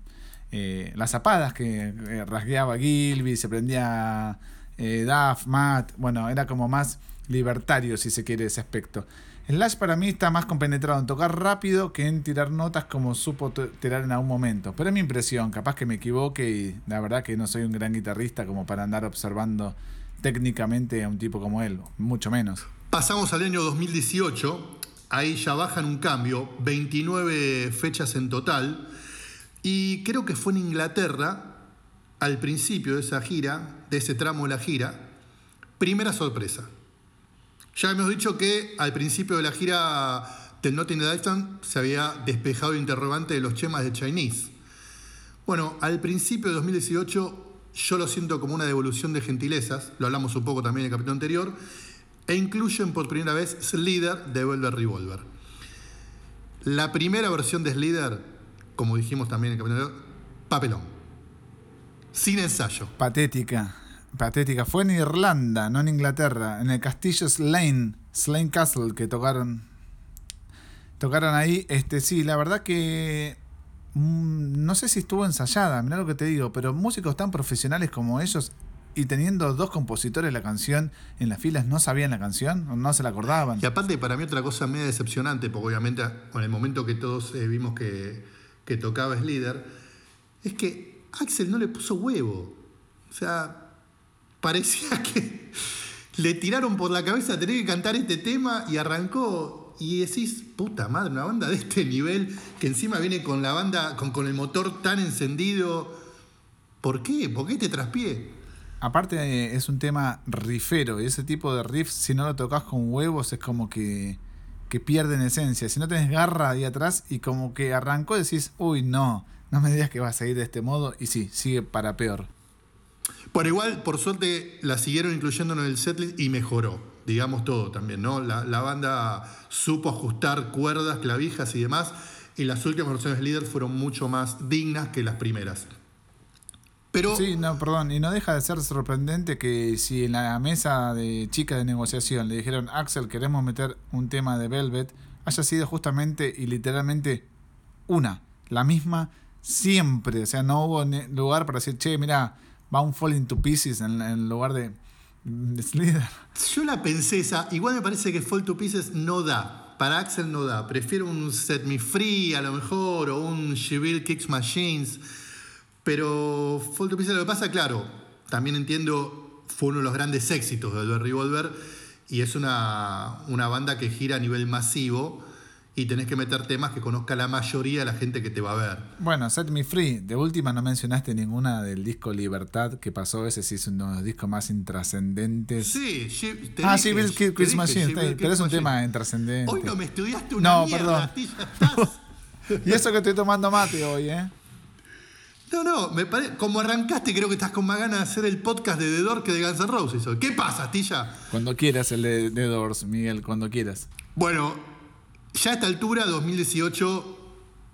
eh, las zapadas que eh, rasgueaba Gilby, se prendía eh, Duff, Matt, bueno, era como más libertario si se quiere ese aspecto. Slash para mí está más compenetrado en tocar rápido que en tirar notas como supo tirar en algún momento. Pero es mi impresión, capaz que me equivoque y la verdad que no soy un gran guitarrista como para andar observando técnicamente a un tipo como él, mucho menos. Pasamos al año 2018, ahí ya bajan un cambio, 29 fechas en total, y creo que fue en Inglaterra, al principio de esa gira, de ese tramo de la gira, primera sorpresa. Ya hemos dicho que al principio de la gira del Notting Lifetime se había despejado el interrogante de los chemas de Chinese. Bueno, al principio de 2018 yo lo siento como una devolución de gentilezas, lo hablamos un poco también en el capítulo anterior, e incluyen por primera vez Slither de Velvet Revolver. La primera versión de Slither, como dijimos también en el capítulo anterior, papelón. Sin ensayo. Patética, patética. Fue en Irlanda, no en Inglaterra, en el castillo Slane, Slane Castle, que tocaron. Tocaron ahí. Este, sí, la verdad que Mm, no sé si estuvo ensayada, mirá lo que te digo, pero músicos tan profesionales como ellos y teniendo dos compositores la canción en las filas, ¿no sabían la canción? ¿O no se la acordaban? Y aparte, para mí, otra cosa media decepcionante, porque obviamente con el momento que todos eh, vimos que, que tocaba Slider, es que Axel no le puso huevo. O sea, parecía que le tiraron por la cabeza tener que cantar este tema y arrancó y decís, puta madre, una banda de este nivel que encima viene con la banda, con, con el motor tan encendido. ¿Por qué? ¿Por qué te traspié? Aparte eh, es un tema rifero y ese tipo de riffs, si no lo tocas con huevos, es como que, que pierden esencia. Si no tenés garra ahí atrás y como que arrancó, decís, uy, no, no me digas que va a seguir de este modo. Y sí, sigue para peor. Por igual, por suerte, la siguieron incluyendo en el setlist y mejoró digamos todo también, ¿no? La, banda supo ajustar cuerdas, clavijas y demás, y las últimas versiones líder fueron mucho más dignas que las primeras. Pero... Sí, no, perdón, y no deja de ser sorprendente que si en la mesa de chica de negociación le dijeron, Axel, queremos meter un tema de Velvet, haya sido justamente y literalmente una, la misma siempre, o sea, no hubo lugar para decir, che, mira, va un Falling to Pieces en lugar de yo la pensé esa. Igual me parece que Fall to Pieces no da. Para Axel no da. Prefiero un Set Me Free a lo mejor o un She Kicks Machines. Pero Fall to Pieces lo que pasa, claro, también entiendo, fue uno de los grandes éxitos de Revolver y es una, una banda que gira a nivel masivo y tenés que meter temas que conozca la mayoría de la gente que te va a ver. Bueno, Set Me Free, de última no mencionaste ninguna del disco Libertad que pasó, ese sí es uno de los discos más intrascendentes. Sí, te Ah, sí, Bill Chris Machine, pero es un tema intrascendente. Hoy no me estudiaste una no, mierda, perdón. y eso que estoy tomando mate hoy, ¿eh? No, no, me parece. Como arrancaste, creo que estás con más ganas de hacer el podcast de The Door que de Guns N' Roses. ¿Qué pasa, Astilla? Cuando quieras el de, de Doors, Miguel, cuando quieras. Bueno, ya a esta altura, 2018,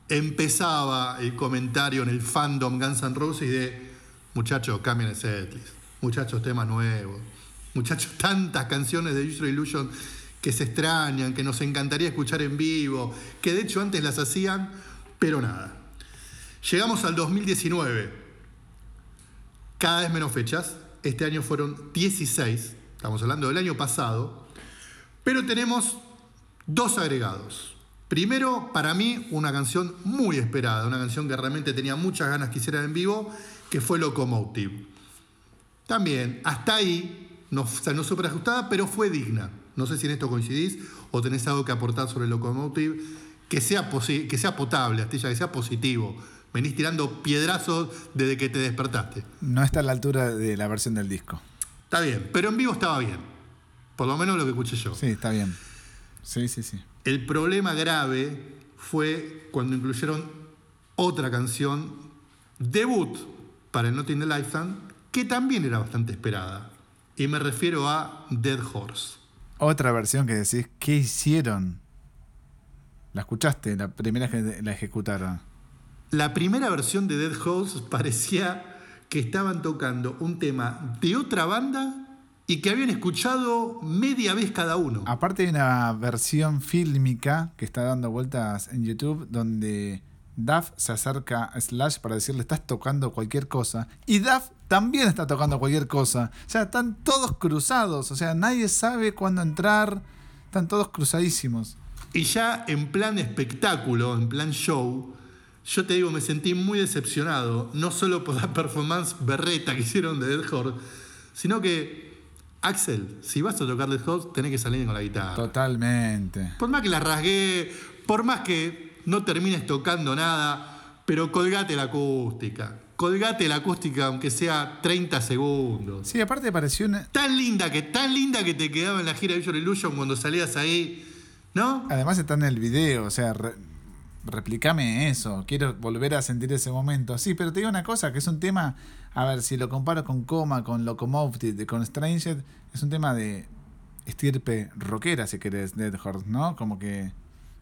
empezaba el comentario en el fandom Guns N' Roses de muchachos, cambien el setlist, muchachos, temas nuevos, muchachos, tantas canciones de User Illusion que se extrañan, que nos encantaría escuchar en vivo, que de hecho antes las hacían, pero nada. Llegamos al 2019, cada vez menos fechas, este año fueron 16, estamos hablando del año pasado, pero tenemos dos agregados. Primero, para mí, una canción muy esperada, una canción que realmente tenía muchas ganas que hiciera en vivo, que fue Locomotive. También, hasta ahí, no, o sea, no súper ajustada, pero fue digna. No sé si en esto coincidís o tenés algo que aportar sobre Locomotive, que sea, que sea potable, Astilla, que sea positivo. Venís tirando piedrazos desde que te despertaste. No está a la altura de la versión del disco. Está bien, pero en vivo estaba bien. Por lo menos lo que escuché yo. Sí, está bien. Sí, sí, sí. El problema grave fue cuando incluyeron otra canción, debut para el Not in the Lifetime, que también era bastante esperada. Y me refiero a Dead Horse. Otra versión que decís, ¿qué hicieron? ¿La escuchaste? La primera que la ejecutaron. La primera versión de Dead Horse parecía que estaban tocando un tema de otra banda y que habían escuchado media vez cada uno. Aparte hay una versión fílmica que está dando vueltas en YouTube donde Duff se acerca a Slash para decirle estás tocando cualquier cosa. Y Duff también está tocando cualquier cosa. O sea, están todos cruzados. O sea, nadie sabe cuándo entrar. Están todos cruzadísimos. Y ya en plan espectáculo, en plan show, yo te digo, me sentí muy decepcionado, no solo por la performance berreta que hicieron de Dead Horse, sino que, Axel, si vas a tocar Dead Horse, tenés que salir con la guitarra. Totalmente. Por más que la rasgué, por más que no termines tocando nada, pero colgate la acústica. Colgate la acústica aunque sea 30 segundos. Sí, aparte pareció una... Tan linda que, tan linda que te quedaba en la gira de Visual Illusion cuando salías ahí, ¿no? Además está en el video, o sea, re- replicame eso, quiero volver a sentir ese momento. Sí, pero te digo una cosa, que es un tema, a ver, si lo comparo con Coma, con Locomotive, con Stranger, es un tema de estirpe rockera, si querés, Dead Horse, ¿no? Como que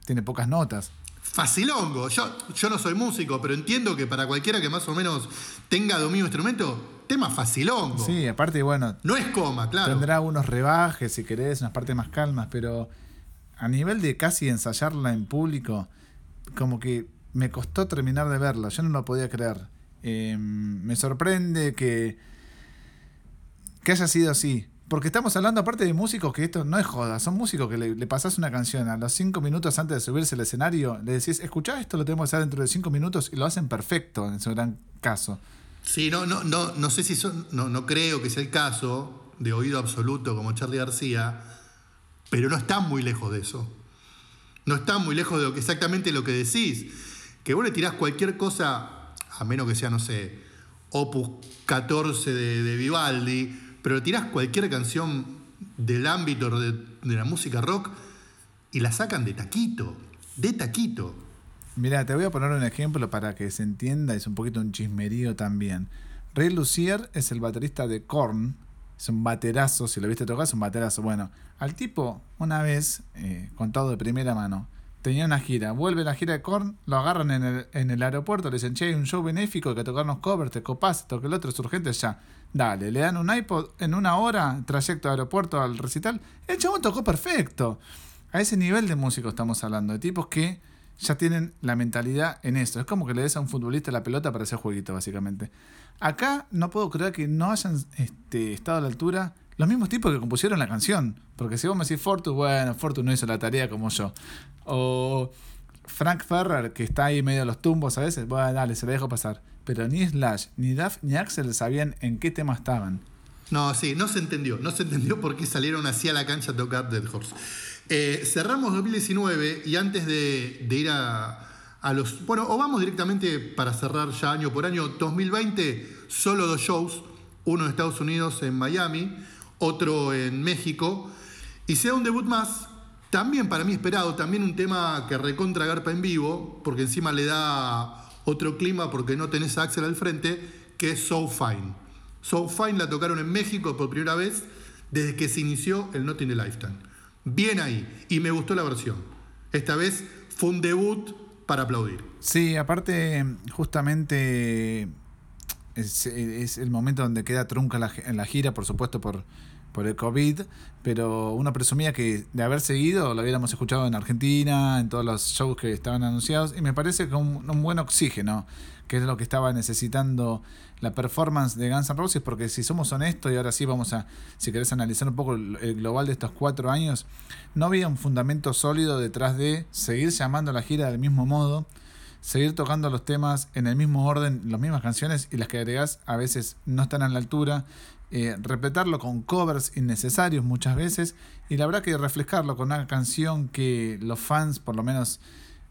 tiene pocas notas. Facilongo. Yo, yo no soy músico, pero entiendo que para cualquiera que más o menos tenga dominio instrumento, tema facilongo. Sí, aparte, bueno, No es coma, claro. tendrá unos rebajes, si querés, unas partes más calmas, pero a nivel de casi ensayarla en público, como que me costó terminar de verla, yo no lo podía creer. Eh, me sorprende que, que haya sido así. Porque estamos hablando aparte de músicos que esto no es joda, son músicos que le, le pasás una canción a los cinco minutos antes de subirse al escenario, le decís, escuchá esto, lo tenemos que hacer dentro de cinco minutos y lo hacen perfecto en su gran caso. Sí, no, no, no, no sé si son, no, no creo que sea el caso de oído absoluto como Charlie García, pero no están muy lejos de eso. No están muy lejos de lo que exactamente lo que decís. Que vos le tirás cualquier cosa, a menos que sea, no sé, Opus 14 de, Vivaldi, pero tirás cualquier canción del ámbito de, de la música rock y la sacan de taquito, de taquito. Mira, te voy a poner un ejemplo para que se entienda, es un poquito un chismerío también. Ray Lucier es el baterista de Korn, es un baterazo, si lo viste tocar es un baterazo. Bueno, al tipo, una vez, eh, contado de primera mano, tenía una gira, vuelve la gira de Korn, lo agarran en el, en el aeropuerto, le dicen, che, hay un show benéfico, hay que tocarnos covers, te copás, esto que el otro es urgente, ya. Dale, le dan un iPod en una hora, trayecto de aeropuerto al recital, el chabón tocó perfecto. A ese nivel de músicos estamos hablando, de tipos que ya tienen la mentalidad en esto. Es como que le des a un futbolista la pelota para hacer jueguito, básicamente. Acá no puedo creer que no hayan este, estado a la altura los mismos tipos que compusieron la canción. Porque si vos me decís Fortu, bueno, Fortu no hizo la tarea como yo. O Frank Ferrer, que está ahí medio a los tumbos a veces, bueno, dale, se la dejo pasar. Pero ni Slash, ni Duff, ni Axel sabían en qué tema estaban. No, sí, no se entendió. No se entendió por qué salieron así a la cancha a tocar Dead Horse. Eh, cerramos 2019 y antes de, de ir a, a los. Bueno, o vamos directamente para cerrar ya año por año. 2020, solo dos shows. Uno en Estados Unidos, en Miami, otro en México. Y sea un debut más, también para mí esperado, también un tema que recontra garpa en vivo, porque encima le da otro clima porque no tenés a Axel al frente, que es So Fine. So Fine la tocaron en México por primera vez desde que se inició el Not in the Lifetime. Bien ahí, y me gustó la versión. Esta vez fue un debut para aplaudir. Sí, aparte, justamente es, el momento donde queda trunca en la gira, por supuesto, por, por el COVID, pero uno presumía que de haber seguido lo hubiéramos escuchado en Argentina, en todos los shows que estaban anunciados, y me parece que un, buen oxígeno, que es lo que estaba necesitando la performance de Guns N' Roses, porque si somos honestos, y ahora sí vamos a, si querés analizar un poco el global de estos cuatro años, no había un fundamento sólido detrás de seguir llamando a la gira del mismo modo, seguir tocando los temas en el mismo orden, las mismas canciones, y las que agregás a veces no están a la altura, eh, repletarlo con covers innecesarios muchas veces, y la verdad que reflejarlo con una canción que los fans, por lo menos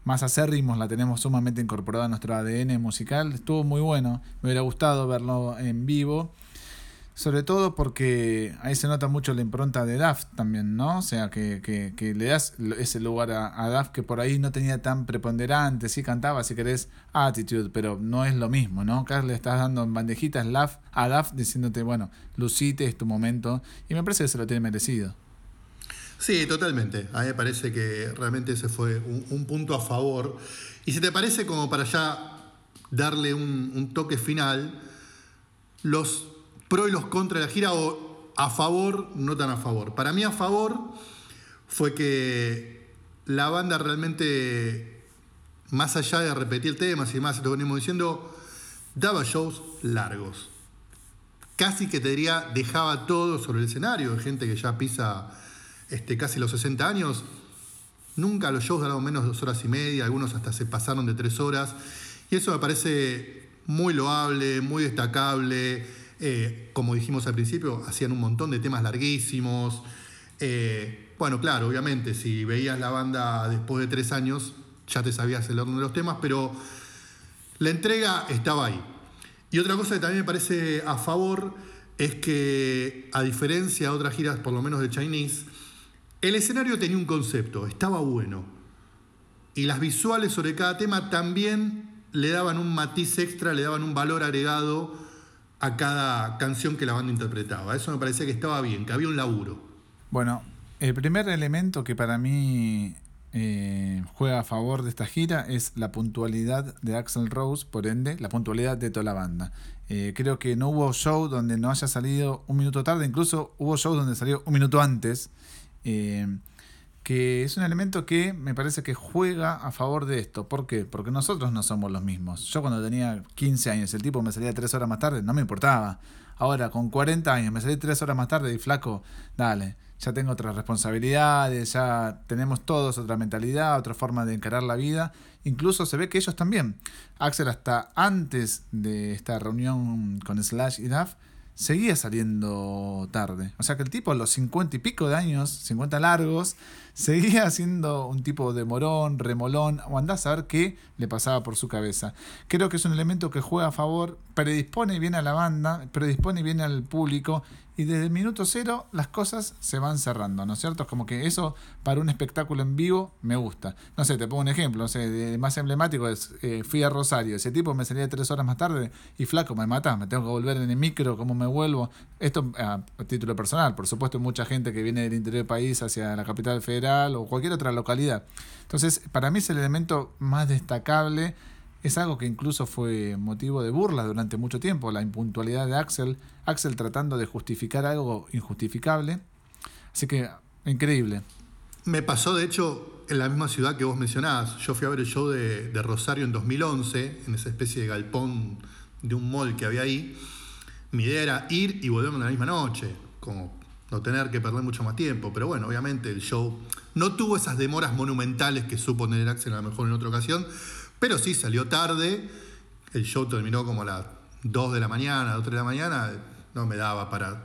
más acérrimos, la tenemos sumamente incorporada a nuestro ADN musical. Estuvo muy bueno, me hubiera gustado verlo en vivo. Sobre todo porque ahí se nota mucho la impronta de Daft también, ¿no? O sea, que, que, le das ese lugar a, a, Daft que por ahí no tenía tan preponderante, sí cantaba, si querés, Attitude, pero no es lo mismo, ¿no? Acá le estás dando en bandejitas a Daft diciéndote, bueno, lucite, es tu momento, y me parece que se lo tiene merecido. Sí, totalmente. A mí me parece que realmente ese fue un, punto a favor. Y si te parece como para ya darle un, toque final, los pro y los contra de la gira o a favor, no tan a favor. Para mí a favor fue que la banda realmente, más allá de repetir temas y más, lo venimos diciendo, daba shows largos. Casi que te diría, dejaba todo sobre el escenario, gente que ya pisa este, casi los 60 años, nunca los shows duraron menos de dos horas y media, algunos hasta se pasaron de tres horas. Y eso me parece muy loable, muy destacable. Eh, como dijimos al principio, hacían un montón de temas larguísimos. Eh, bueno, claro, obviamente, si veías la banda después de tres años, ya te sabías el orden de los temas, pero la entrega estaba ahí. Y otra cosa que también me parece a favor es que, a diferencia de otras giras, por lo menos de Chinese, el escenario tenía un concepto, estaba bueno. Y las visuales sobre cada tema también le daban un matiz extra, le daban un valor agregado a cada canción que la banda interpretaba. Eso me parecía que estaba bien, que había un laburo. Bueno, el primer elemento que para mí eh, juega a favor de esta gira es la puntualidad de Axel Rose, por ende, la puntualidad de toda la banda. Eh, creo que no hubo show donde no haya salido un minuto tarde, incluso hubo show donde salió un minuto antes. Eh, que es un elemento que me parece que juega a favor de esto. ¿Por qué? Porque nosotros no somos los mismos. Yo cuando tenía 15 años, el tipo me salía 3 horas más tarde, no me importaba. Ahora, con 40 años, me salí 3 horas más tarde y flaco, dale, ya tengo otras responsabilidades, ya tenemos todos otra mentalidad, otra forma de encarar la vida. Incluso se ve que ellos también. Axel hasta antes de esta reunión con Slash y Duff, seguía saliendo tarde. O sea que el tipo a los 50 y pico de años, 50 largos, seguía siendo un tipo de morón, remolón, o andás a ver qué le pasaba por su cabeza. Creo que es un elemento que juega a favor, predispone bien a la banda, predispone bien al público y desde el minuto cero las cosas se van cerrando, ¿no es cierto? Es como que eso para un espectáculo en vivo me gusta. No sé, te pongo un ejemplo, no sé, más emblemático es, eh, fui a Rosario, ese tipo me salía tres horas más tarde y flaco, me mata, me tengo que volver en el micro, ¿cómo me vuelvo? Esto a, título personal, por supuesto mucha gente que viene del interior del país hacia la capital federal o cualquier otra localidad. Entonces, para mí es el elemento más destacable es algo que incluso fue motivo de burla durante mucho tiempo, la impuntualidad de Axel, Axel tratando de justificar algo injustificable. Así que, increíble. Me pasó, de hecho, en la misma ciudad que vos mencionabas. Yo fui a ver el show de, Rosario en 2011, en esa especie de galpón de un mall que había ahí. Mi idea era ir y volverme la misma noche, como no tener que perder mucho más tiempo. Pero bueno, obviamente el show no tuvo esas demoras monumentales que supo tener Axel a lo mejor en otra ocasión, pero sí, salió tarde, el show terminó como a las 2 de la mañana, 2 de la mañana, no me daba para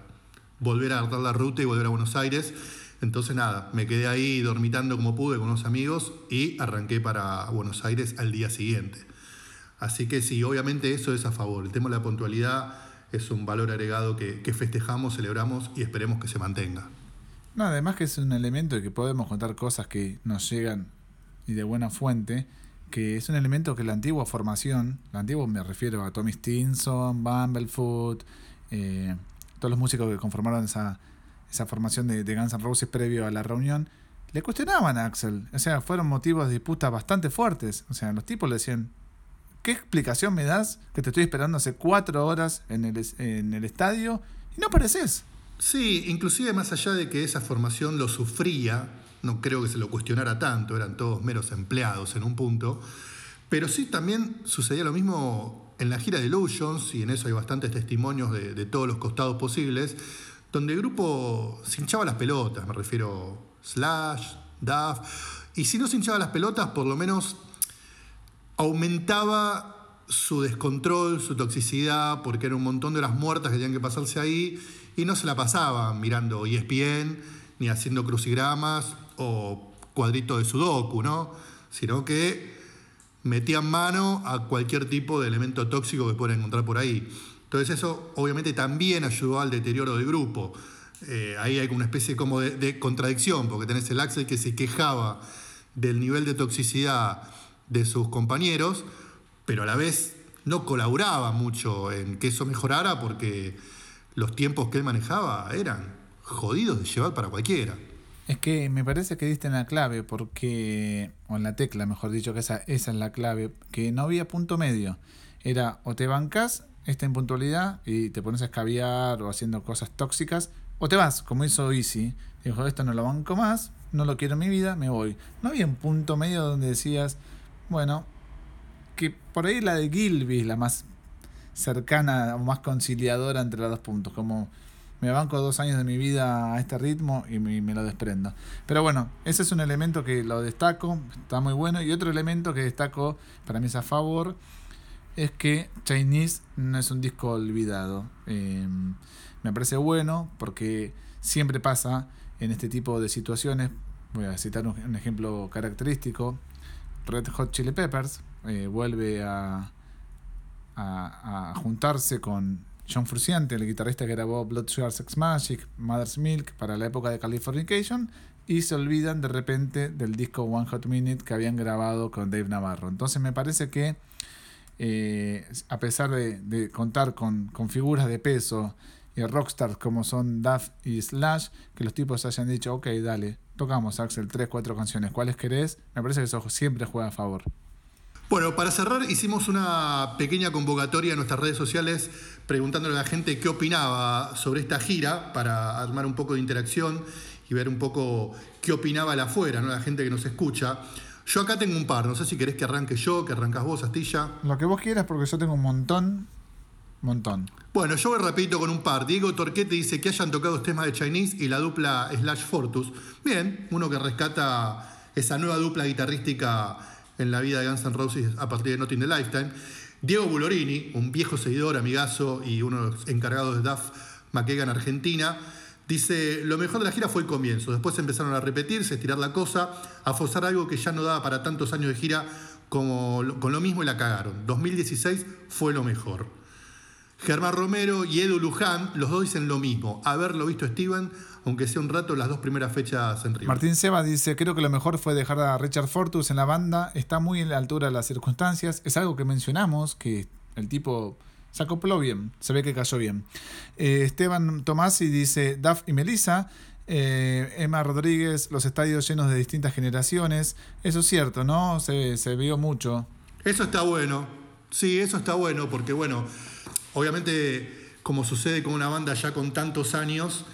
volver a agarrar la ruta y volver a Buenos Aires. Entonces nada, me quedé ahí dormitando como pude con unos amigos y arranqué para Buenos Aires al día siguiente. Así que sí, obviamente eso es a favor. El tema de la puntualidad es un valor agregado que, que festejamos, celebramos y esperemos que se mantenga. Además que es un elemento de que podemos contar cosas que nos llegan y de buena fuente que es un elemento que la antigua formación, la antigua me refiero a Tommy Stinson, Bumblefoot, eh, todos los músicos que conformaron esa, esa formación de, Guns N' Roses previo a la reunión, le cuestionaban a Axel. O sea, fueron motivos de disputa bastante fuertes. O sea, los tipos le decían, ¿qué explicación me das que te estoy esperando hace cuatro horas en el, en el estadio y no apareces? Sí, inclusive más allá de que esa formación lo sufría, no creo que se lo cuestionara tanto, eran todos meros empleados en un punto, pero sí también sucedía lo mismo en la gira de Illusions, y en eso hay bastantes testimonios de, todos los costados posibles, donde el grupo se las pelotas, me refiero Slash, Duff, y si no se las pelotas, por lo menos aumentaba su descontrol, su toxicidad, porque era un montón de horas muertas que tenían que pasarse ahí, y no se la pasaban mirando ESPN, ni haciendo crucigramas o cuadritos de sudoku, ¿no? Sino que metían mano a cualquier tipo de elemento tóxico que puedan encontrar por ahí. Entonces eso obviamente también ayudó al deterioro del grupo. Eh, ahí hay una especie como de, de, contradicción, porque tenés el Axel que se quejaba del nivel de toxicidad de sus compañeros, pero a la vez no colaboraba mucho en que eso mejorara porque los tiempos que él manejaba eran jodidos de llevar para cualquiera. Es que me parece que diste en la clave, porque, o en la tecla, mejor dicho, que esa, esa es la clave, que no había punto medio. Era o te bancas esta impuntualidad y te pones a escabiar o haciendo cosas tóxicas, o te vas, como hizo Easy. Dijo, esto no lo banco más, no lo quiero en mi vida, me voy. No había un punto medio donde decías, bueno, que por ahí la de Gilby es la más cercana o más conciliadora entre los dos puntos, como me banco dos años de mi vida a este ritmo y me, lo desprendo. Pero bueno, ese es un elemento que lo destaco, está muy bueno. Y otro elemento que destaco, para mí es a favor, es que Chinese no es un disco olvidado. Eh, me parece bueno porque siempre pasa en este tipo de situaciones. Voy a citar un, un ejemplo característico. Red Hot Chili Peppers eh, vuelve a, a, a juntarse con John Frusciante, el guitarrista que grabó Blood Sugar Sex Magic, Mother's Milk para la época de Californication, y se olvidan de repente del disco One Hot Minute que habían grabado con Dave Navarro. Entonces me parece que eh, a pesar de, contar con, con, figuras de peso y rockstars como son Duff y Slash, que los tipos hayan dicho, ok, dale, tocamos Axel 3, 4 canciones, ¿cuáles querés? Me parece que eso siempre juega a favor. Bueno, para cerrar hicimos una pequeña convocatoria en nuestras redes sociales preguntándole a la gente qué opinaba sobre esta gira para armar un poco de interacción y ver un poco qué opinaba la afuera, ¿no? la gente que nos escucha. Yo acá tengo un par, no sé si querés que arranque yo, que arrancas vos, Astilla. Lo que vos quieras, porque yo tengo un montón, montón. Bueno, yo voy rapidito con un par. Diego Torquete dice que hayan tocado temas de Chinese y la dupla Slash Fortus. Bien, uno que rescata esa nueva dupla guitarrística en la vida de Guns N' Roses a partir de Not in the Lifetime. Diego Bulorini, un viejo seguidor, amigazo y uno de los encargados de Duff McKagan Argentina, dice, lo mejor de la gira fue el comienzo, después empezaron a repetirse, a estirar la cosa, a forzar algo que ya no daba para tantos años de gira como con lo mismo y la cagaron. 2016 fue lo mejor. Germán Romero y Edu Luján, los dos dicen lo mismo. Haberlo visto Steven, aunque sea un rato, las dos primeras fechas en River. Martín Seba dice, creo que lo mejor fue dejar a Richard Fortus en la banda, está muy en la altura de las circunstancias, es algo que mencionamos, que el tipo se acopló bien, se ve que cayó bien. Eh, Esteban Tomasi dice, Duff y Melissa, eh, Emma Rodríguez, los estadios llenos de distintas generaciones, eso es cierto, ¿no? Se, se vio mucho. Eso está bueno, sí, eso está bueno, porque bueno, obviamente como sucede con una banda ya con tantos años,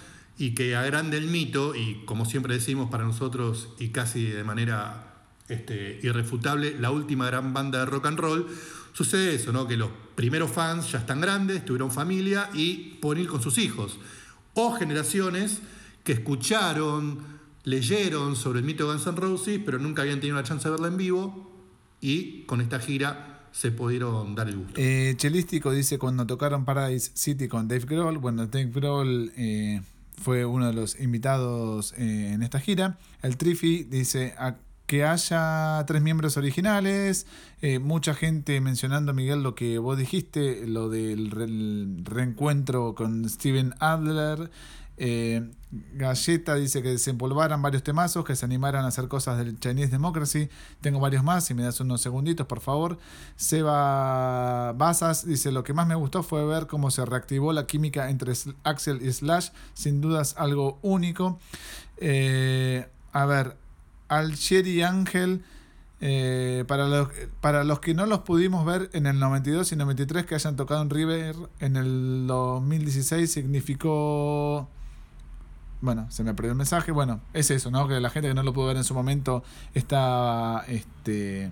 y que agrande el mito, y como siempre decimos para nosotros, y casi de manera este, irrefutable, la última gran banda de rock and roll, sucede eso, ¿no? que los primeros fans ya están grandes, tuvieron familia y pueden ir con sus hijos. O generaciones que escucharon, leyeron sobre el mito de Guns N' Roses, pero nunca habían tenido la chance de verla en vivo, y con esta gira se pudieron dar el gusto. Eh, Chelístico dice cuando tocaron Paradise City con Dave Grohl, bueno, Dave Grohl... Eh fue uno de los invitados eh, en esta gira. El Trifi dice a que haya tres miembros originales, eh, mucha gente mencionando, Miguel, lo que vos dijiste, lo del re reencuentro con Steven Adler, Eh, Galleta dice que se empolvaran varios temazos, que se animaran a hacer cosas del Chinese Democracy. Tengo varios más, si me das unos segunditos, por favor. Seba Basas dice: Lo que más me gustó fue ver cómo se reactivó la química entre Axel y Slash. Sin dudas, algo único. Eh, a ver, Algeri Ángel. Eh, para, los, para los que no los pudimos ver en el 92 y 93 que hayan tocado en River en el 2016 significó bueno, se me perdió el mensaje. Bueno, es eso, ¿no? Que la gente que no lo pudo ver en su momento está este,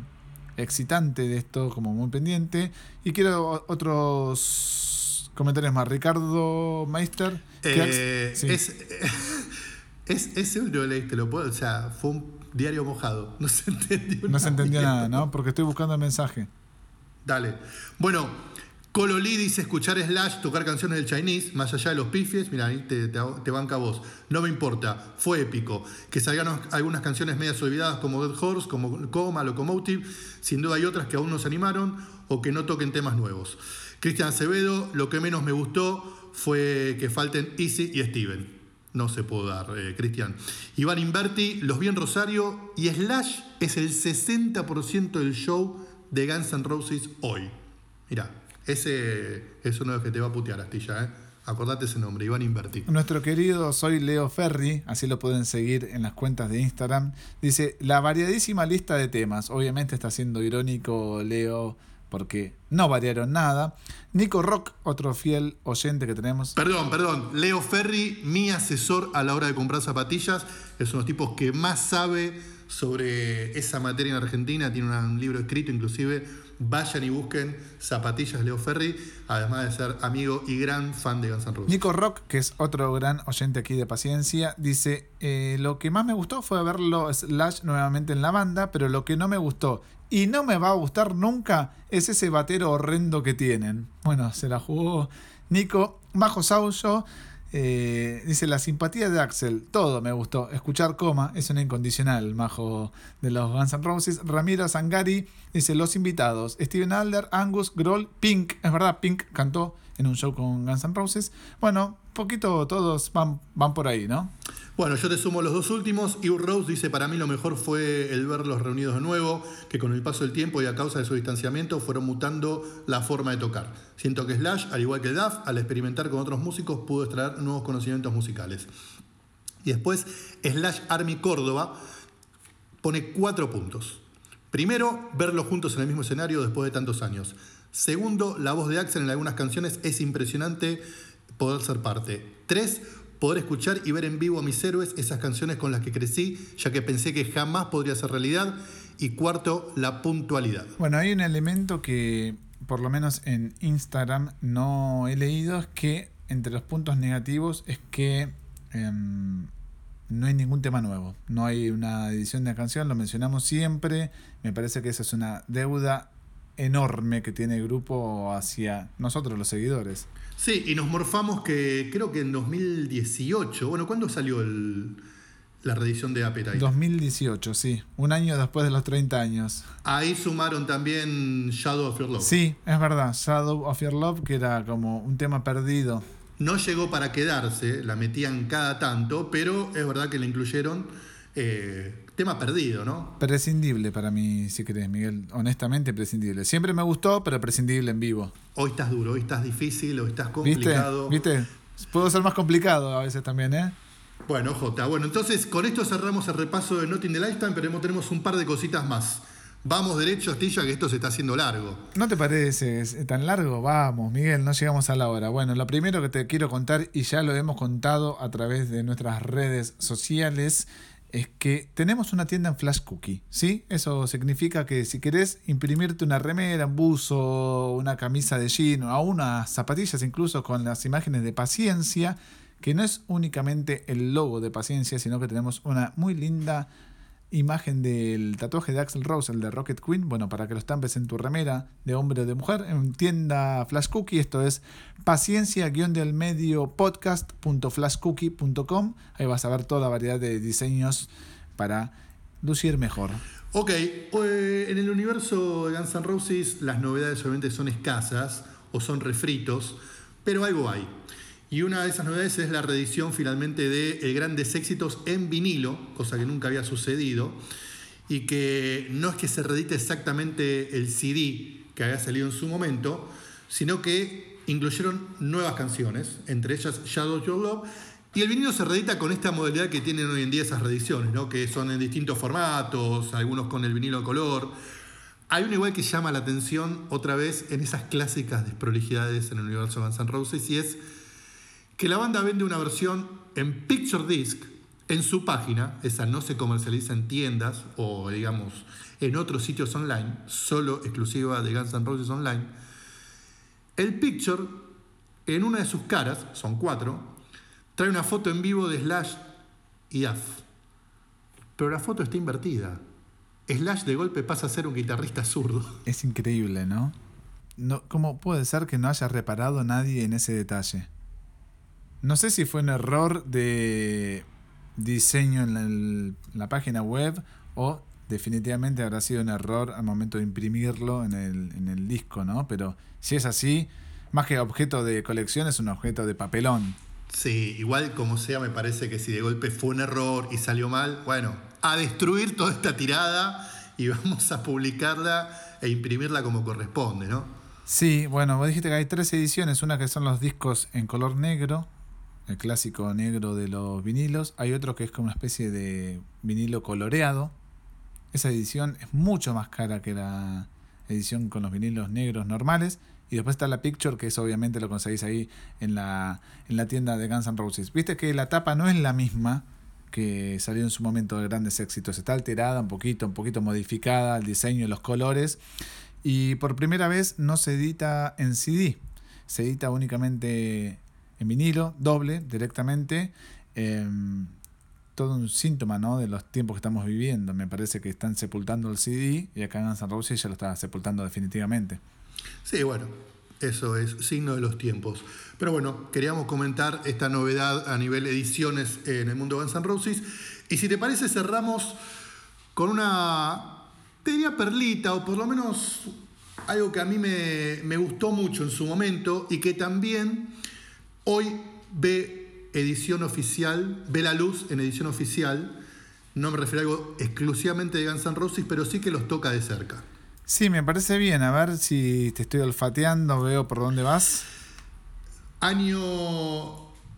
excitante de esto, como muy pendiente. Y quiero otros comentarios más. Ricardo Meister. Eh, es, es, ese te lo puedo. O sea, fue un diario mojado. No se entendió No se entendió nada, ¿no? Porque estoy buscando el mensaje. Dale. Bueno, Cololí dice escuchar Slash tocar canciones del Chinese, más allá de los pifies, mira, ahí te, te, banca vos. No me importa, fue épico. Que salgan algunas canciones medias olvidadas como Dead Horse, como Coma, Locomotive, sin duda hay otras que aún no se animaron o que no toquen temas nuevos. Cristian Acevedo, lo que menos me gustó fue que falten Easy y Steven. No se pudo dar, eh, Cristian. Iván Inverti, Los Bien Rosario y Slash es el 60% del show de Guns N' Roses hoy. Mira, ese es uno de los que te va a putear, Astilla, ¿eh? Acordate ese nombre, Iván Inverti. Nuestro querido Soy Leo Ferri, así lo pueden seguir en las cuentas de Instagram, dice, la variadísima lista de temas, obviamente está siendo irónico Leo porque no variaron nada. Nico Rock, otro fiel oyente que tenemos. Perdón, perdón, Leo Ferri, mi asesor a la hora de comprar zapatillas, es uno de los tipos que más sabe sobre esa materia en Argentina, tiene un libro escrito inclusive Vayan y busquen Zapatillas Leo Ferri, además de ser amigo y gran fan de Guns N' Roses. Nico Rock, que es otro gran oyente aquí de Paciencia, dice: eh, Lo que más me gustó fue verlo Slash nuevamente en la banda, pero lo que no me gustó y no me va a gustar nunca es ese batero horrendo que tienen. Bueno, se la jugó Nico. Bajo Sauso eh, dice la simpatía de Axel, todo me gustó. Escuchar coma es una incondicional, majo de los Guns N' Roses. Ramiro Zangari dice los invitados: Steven Alder, Angus, Grohl, Pink. Es verdad, Pink cantó en un show con Guns N' Roses. Bueno, poquito todos van, van por ahí, ¿no? Bueno, yo te sumo los dos últimos. y Rose dice, para mí lo mejor fue el verlos reunidos de nuevo, que con el paso del tiempo y a causa de su distanciamiento fueron mutando la forma de tocar. Siento que Slash, al igual que Duff, al experimentar con otros músicos, pudo extraer nuevos conocimientos musicales. Y después, Slash Army Córdoba pone cuatro puntos. Primero, verlos juntos en el mismo escenario después de tantos años. Segundo, la voz de Axel en algunas canciones es impresionante poder ser parte. Tres, poder escuchar y ver en vivo a mis héroes esas canciones con las que crecí, ya que pensé que jamás podría ser realidad. Y cuarto, la puntualidad. Bueno, hay un elemento que por lo menos en Instagram no he leído, es que entre los puntos negativos es que em, no hay ningún tema nuevo. No hay una edición de canción, lo mencionamos siempre. Me parece que esa es una deuda enorme que tiene el grupo hacia nosotros los seguidores. Sí, y nos morfamos que creo que en 2018, bueno, ¿cuándo salió la reedición de Appetite? 2018, sí, un año después de los 30 años. Ahí sumaron también Shadow of Your Love. Sí, es verdad, Shadow of Your Love, que era como un tema perdido. No llegó para quedarse, la metían cada tanto, pero es verdad que la incluyeron. Eh, tema perdido, ¿no? Prescindible para mí, si querés, Miguel. Honestamente, prescindible. Siempre me gustó, pero prescindible en vivo. Hoy estás duro, hoy estás difícil, hoy estás complicado. ¿Viste? ¿Viste? Puedo ser más complicado a veces también, ¿eh? Bueno, Jota. Bueno, entonces con esto cerramos el repaso de Not in the Lifetime, pero tenemos un par de cositas más. Vamos derecho, Astilla, que esto se está haciendo largo. ¿No te parece tan largo? Vamos, Miguel, no llegamos a la hora. Bueno, lo primero que te quiero contar, y ya lo hemos contado a través de nuestras redes sociales, es que tenemos una tienda en Flash Cookie, ¿sí? Eso significa que si querés imprimirte una remera, un buzo, una camisa de jean o unas zapatillas incluso con las imágenes de paciencia, que no es únicamente el logo de paciencia, sino que tenemos una muy linda imagen del tatuaje de Axel Rose, el de Rocket Queen, bueno, para que lo estampes en tu remera de hombre o de mujer, en tienda Flash Cookie, esto es paciencia-del medio podcast.flashcookie.com, ahí vas a ver toda variedad de diseños para lucir mejor. Ok, eh, en el universo de Guns N' Roses las novedades obviamente son escasas o son refritos, pero algo hay. Y una de esas novedades es la reedición finalmente de Grandes Éxitos en vinilo, cosa que nunca había sucedido, y que no es que se reedite exactamente el CD que había salido en su momento, sino que incluyeron nuevas canciones, entre ellas Shadow Your Love, y el vinilo se reedita con esta modalidad que tienen hoy en día esas reediciones, ¿no? que son en distintos formatos, algunos con el vinilo color. Hay una igual que llama la atención otra vez en esas clásicas desprolijidades en el universo de Guns N' Roses y es que la banda vende una versión en Picture Disc en su página, esa no se comercializa en tiendas o digamos en otros sitios online, solo exclusiva de Guns N' Roses Online. El Picture, en una de sus caras, son cuatro, trae una foto en vivo de Slash y Duff. Pero la foto está invertida. Slash de golpe pasa a ser un guitarrista zurdo. Es increíble, ¿no? no ¿Cómo puede ser que no haya reparado nadie en ese detalle? No sé si fue un error de diseño en la, página web o definitivamente habrá sido un error al momento de imprimirlo en el, en el disco, ¿no? Pero si es así, más que objeto de colección es un objeto de papelón. Sí, igual como sea, me parece que si de golpe fue un error y salió mal, bueno, a destruir toda esta tirada y vamos a publicarla e imprimirla como corresponde, ¿no? Sí, bueno, vos dijiste que hay tres ediciones, una que son los discos en color negro, el clásico negro de los vinilos. Hay otro que es como una especie de vinilo coloreado. Esa edición es mucho más cara que la edición con los vinilos negros normales. Y después está la Picture, que es obviamente lo conseguís ahí en la, en la tienda de Guns N' Roses. Viste que la tapa no es la misma que salió en su momento de grandes éxitos. Está alterada un poquito, un poquito modificada, el diseño los colores. Y por primera vez no se edita en CD. Se edita únicamente en vinilo, doble, directamente. Em, todo un síntoma ¿no? de los tiempos que estamos viviendo. Me parece que están sepultando el CD y acá en San Roses ya lo está sepultando definitivamente. Sí, bueno, eso es signo de los tiempos. Pero bueno, queríamos comentar esta novedad a nivel ediciones en el mundo de Guns N'. Y si te parece, cerramos con una, te diría perlita, o por lo menos algo que a mí me, me gustó mucho en su momento y que también Hoy ve edición oficial, ve la luz en edición oficial. No me refiero a algo exclusivamente de Guns N' Roses, pero sí que los toca de cerca. Sí, me parece bien. A ver si te estoy olfateando, veo por dónde vas. Año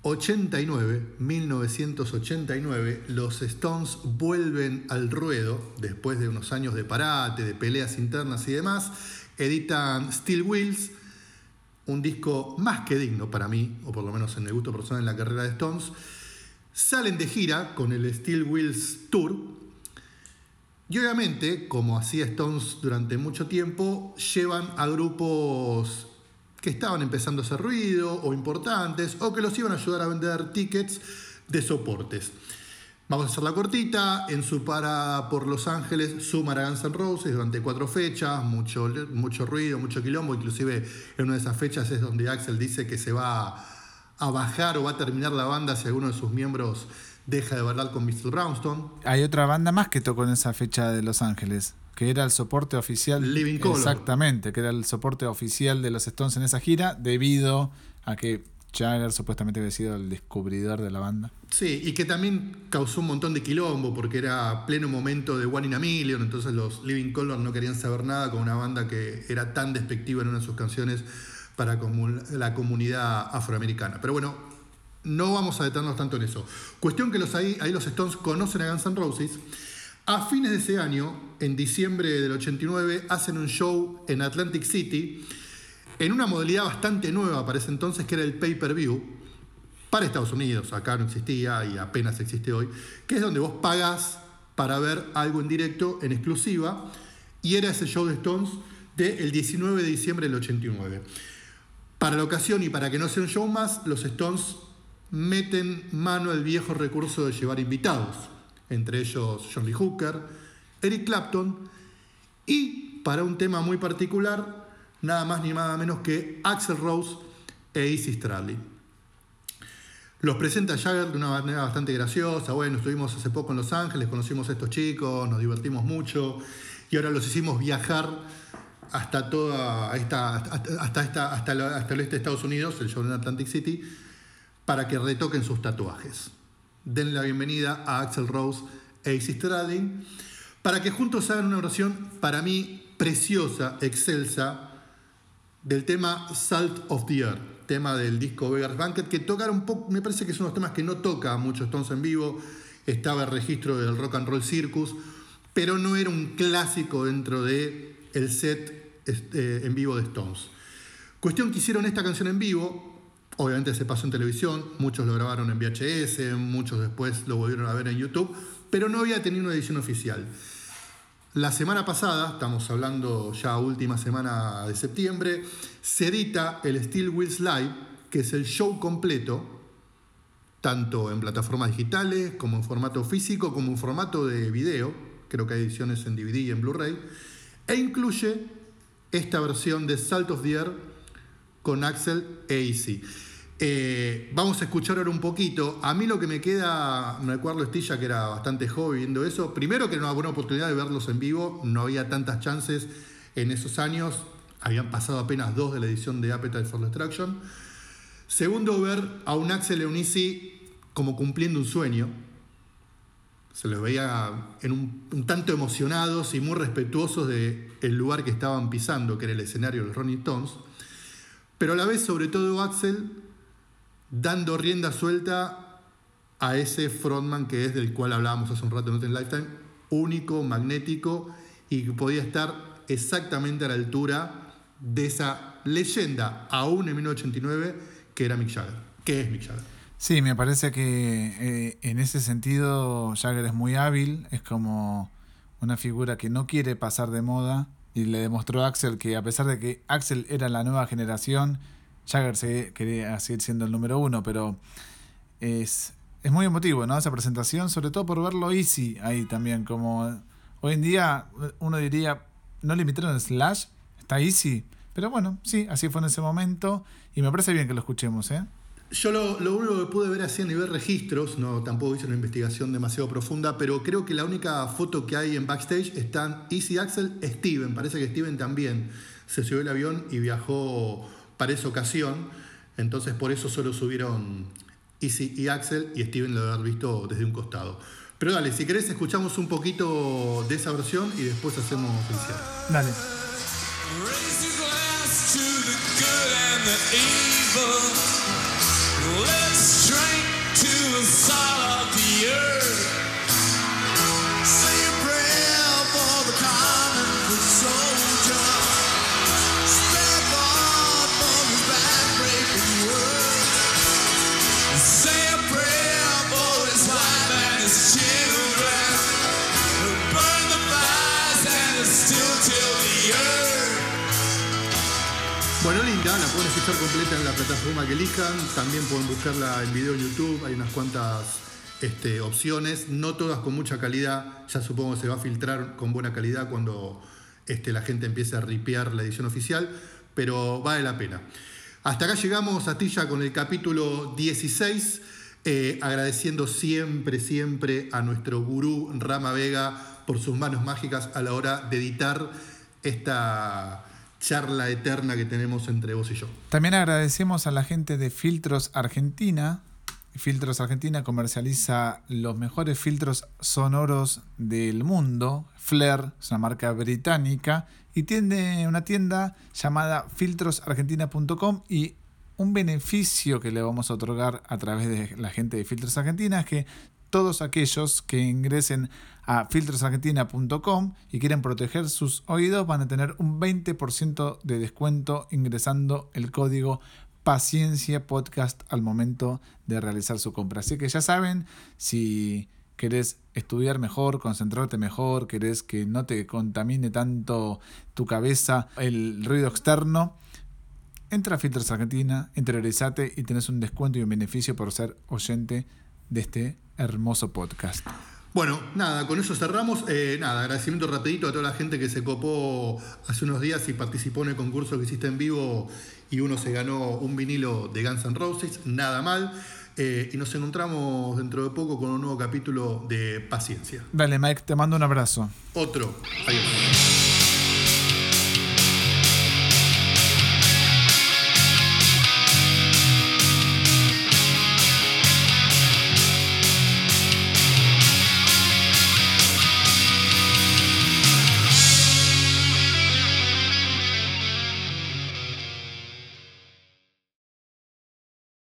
89, 1989, los Stones vuelven al ruedo después de unos años de parate, de peleas internas y demás. Editan Steel Wheels un disco más que digno para mí, o por lo menos en el gusto personal en la carrera de Stones. Salen de gira con el Steel Wheels Tour. Y obviamente, como hacía Stones durante mucho tiempo, llevan a grupos que estaban empezando a hacer ruido o importantes o que los iban a ayudar a vender tickets de soportes. Vamos a hacer la cortita. En su para por Los Ángeles suman a Guns N' Roses durante cuatro fechas, mucho, mucho ruido, mucho quilombo. Inclusive en una de esas fechas es donde Axel dice que se va a bajar o va a terminar la banda si alguno de sus miembros deja de bailar con Mr. Brownstone. Hay otra banda más que tocó en esa fecha de Los Ángeles, que era el soporte oficial. Living Color. Exactamente, que era el soporte oficial de los Stones en esa gira, debido a que Jagger supuestamente había sido el descubridor de la banda. Sí, y que también causó un montón de quilombo porque era pleno momento de One in a Million, entonces los Living Color no querían saber nada con una banda que era tan despectiva en una de sus canciones para la comunidad afroamericana. Pero bueno, no vamos a detenernos tanto en eso. Cuestión que los ahí, ahí los Stones conocen a Guns N' Roses. A fines de ese año, en diciembre del 89, hacen un show en Atlantic City en una modalidad bastante nueva para ese entonces, que era el pay-per-view, para Estados Unidos, acá no existía y apenas existe hoy, que es donde vos pagas para ver algo en directo, en exclusiva, y era ese show de Stones del 19 de diciembre del 89. Para la ocasión y para que no sea un show más, los Stones meten mano al viejo recurso de llevar invitados, entre ellos John Lee Hooker, Eric Clapton, y para un tema muy particular, nada más ni nada menos que Axel Rose e Izzy Stradley. Los presenta Jagger de una manera bastante graciosa. Bueno, estuvimos hace poco en Los Ángeles, conocimos a estos chicos, nos divertimos mucho y ahora los hicimos viajar hasta toda esta, hasta, hasta, el, hasta el este de Estados Unidos, el show en Atlantic City, para que retoquen sus tatuajes. Den la bienvenida a Axel Rose e Izzy Stradlin para que juntos hagan una versión para mí preciosa, excelsa, del tema Salt of the Earth, tema del disco Vegas Banquet, que tocaron un poco, me parece que es uno los temas que no toca mucho Stones en vivo, estaba el registro del Rock and Roll Circus, pero no era un clásico dentro de el set este, en vivo de Stones. Cuestión que hicieron esta canción en vivo, obviamente se pasó en televisión, muchos lo grabaron en VHS, muchos después lo volvieron a ver en YouTube, pero no había tenido una edición oficial. La semana pasada, estamos hablando ya última semana de septiembre, se edita el Steel Wheels Live, que es el show completo, tanto en plataformas digitales como en formato físico, como en formato de video, creo que hay ediciones en DVD y en Blu-ray, e incluye esta versión de Salt of the Air con Axel e. Eh, vamos a escuchar ahora un poquito. A mí lo que me queda, me acuerdo Estilla que era bastante joven viendo eso. Primero que era una buena oportunidad de verlos en vivo, no había tantas chances en esos años. Habían pasado apenas dos de la edición de Appetite for Destruction. Segundo, ver a un Axel Eunice como cumpliendo un sueño. Se los veía en un, tanto emocionados y muy respetuosos del el lugar que estaban pisando, que era el escenario de los Ronnie Stones. Pero a la vez, sobre todo, Axel dando rienda suelta a ese frontman que es del cual hablábamos hace un rato en Lifetime, único, magnético y que podía estar exactamente a la altura de esa leyenda, aún en 1989, que era Mick Jagger, que es Mick Jagger. Sí, me parece que eh, en ese sentido Jagger es muy hábil, es como una figura que no quiere pasar de moda y le demostró a Axel que a pesar de que Axel era la nueva generación, Jagger se quería seguir siendo el número uno, pero es, es muy emotivo, ¿no? Esa presentación, sobre todo por verlo easy ahí también, como hoy en día uno diría, no le invitaron el Slash, está easy, pero bueno, sí, así fue en ese momento y me parece bien que lo escuchemos, ¿eh? Yo lo, lo, único que pude ver así a nivel registros, no tampoco hice una investigación demasiado profunda, pero creo que la única foto que hay en backstage están Easy Axel, Steven. Parece que Steven también se subió el avión y viajó para esa ocasión. Entonces por eso solo subieron Easy y Axel y Steven lo haber visto desde un costado. Pero dale, si querés escuchamos un poquito de esa versión y después hacemos cierre. Dale. Let's drink to the salt of the earth. Escuchar completa en la plataforma que elijan. También pueden buscarla en video YouTube. Hay unas cuantas este, opciones, no todas con mucha calidad. Ya supongo que se va a filtrar con buena calidad cuando este, la gente empiece a ripear la edición oficial, pero vale la pena. Hasta acá llegamos a ti ya con el capítulo 16. Eh, agradeciendo siempre, siempre a nuestro gurú Rama Vega por sus manos mágicas a la hora de editar esta charla eterna que tenemos entre vos y yo. También agradecemos a la gente de Filtros Argentina. Filtros Argentina comercializa los mejores filtros sonoros del mundo. Flair es una marca británica y tiene una tienda llamada filtrosargentina.com y un beneficio que le vamos a otorgar a través de la gente de Filtros Argentina es que todos aquellos que ingresen a filtrosargentina.com y quieren proteger sus oídos van a tener un 20% de descuento ingresando el código paciencia podcast al momento de realizar su compra. Así que ya saben, si querés estudiar mejor, concentrarte mejor, querés que no te contamine tanto tu cabeza el ruido externo, entra a Filtros Argentina, interiorizate y tenés un descuento y un beneficio por ser oyente de este hermoso podcast. Bueno, nada, con eso cerramos. Eh, nada, agradecimiento rapidito a toda la gente que se copó hace unos días y participó en el concurso que hiciste en vivo y uno se ganó un vinilo de Guns N' Roses, nada mal. Eh, y nos encontramos dentro de poco con un nuevo capítulo de Paciencia. Dale, Mike, te mando un abrazo. Otro. Adiós.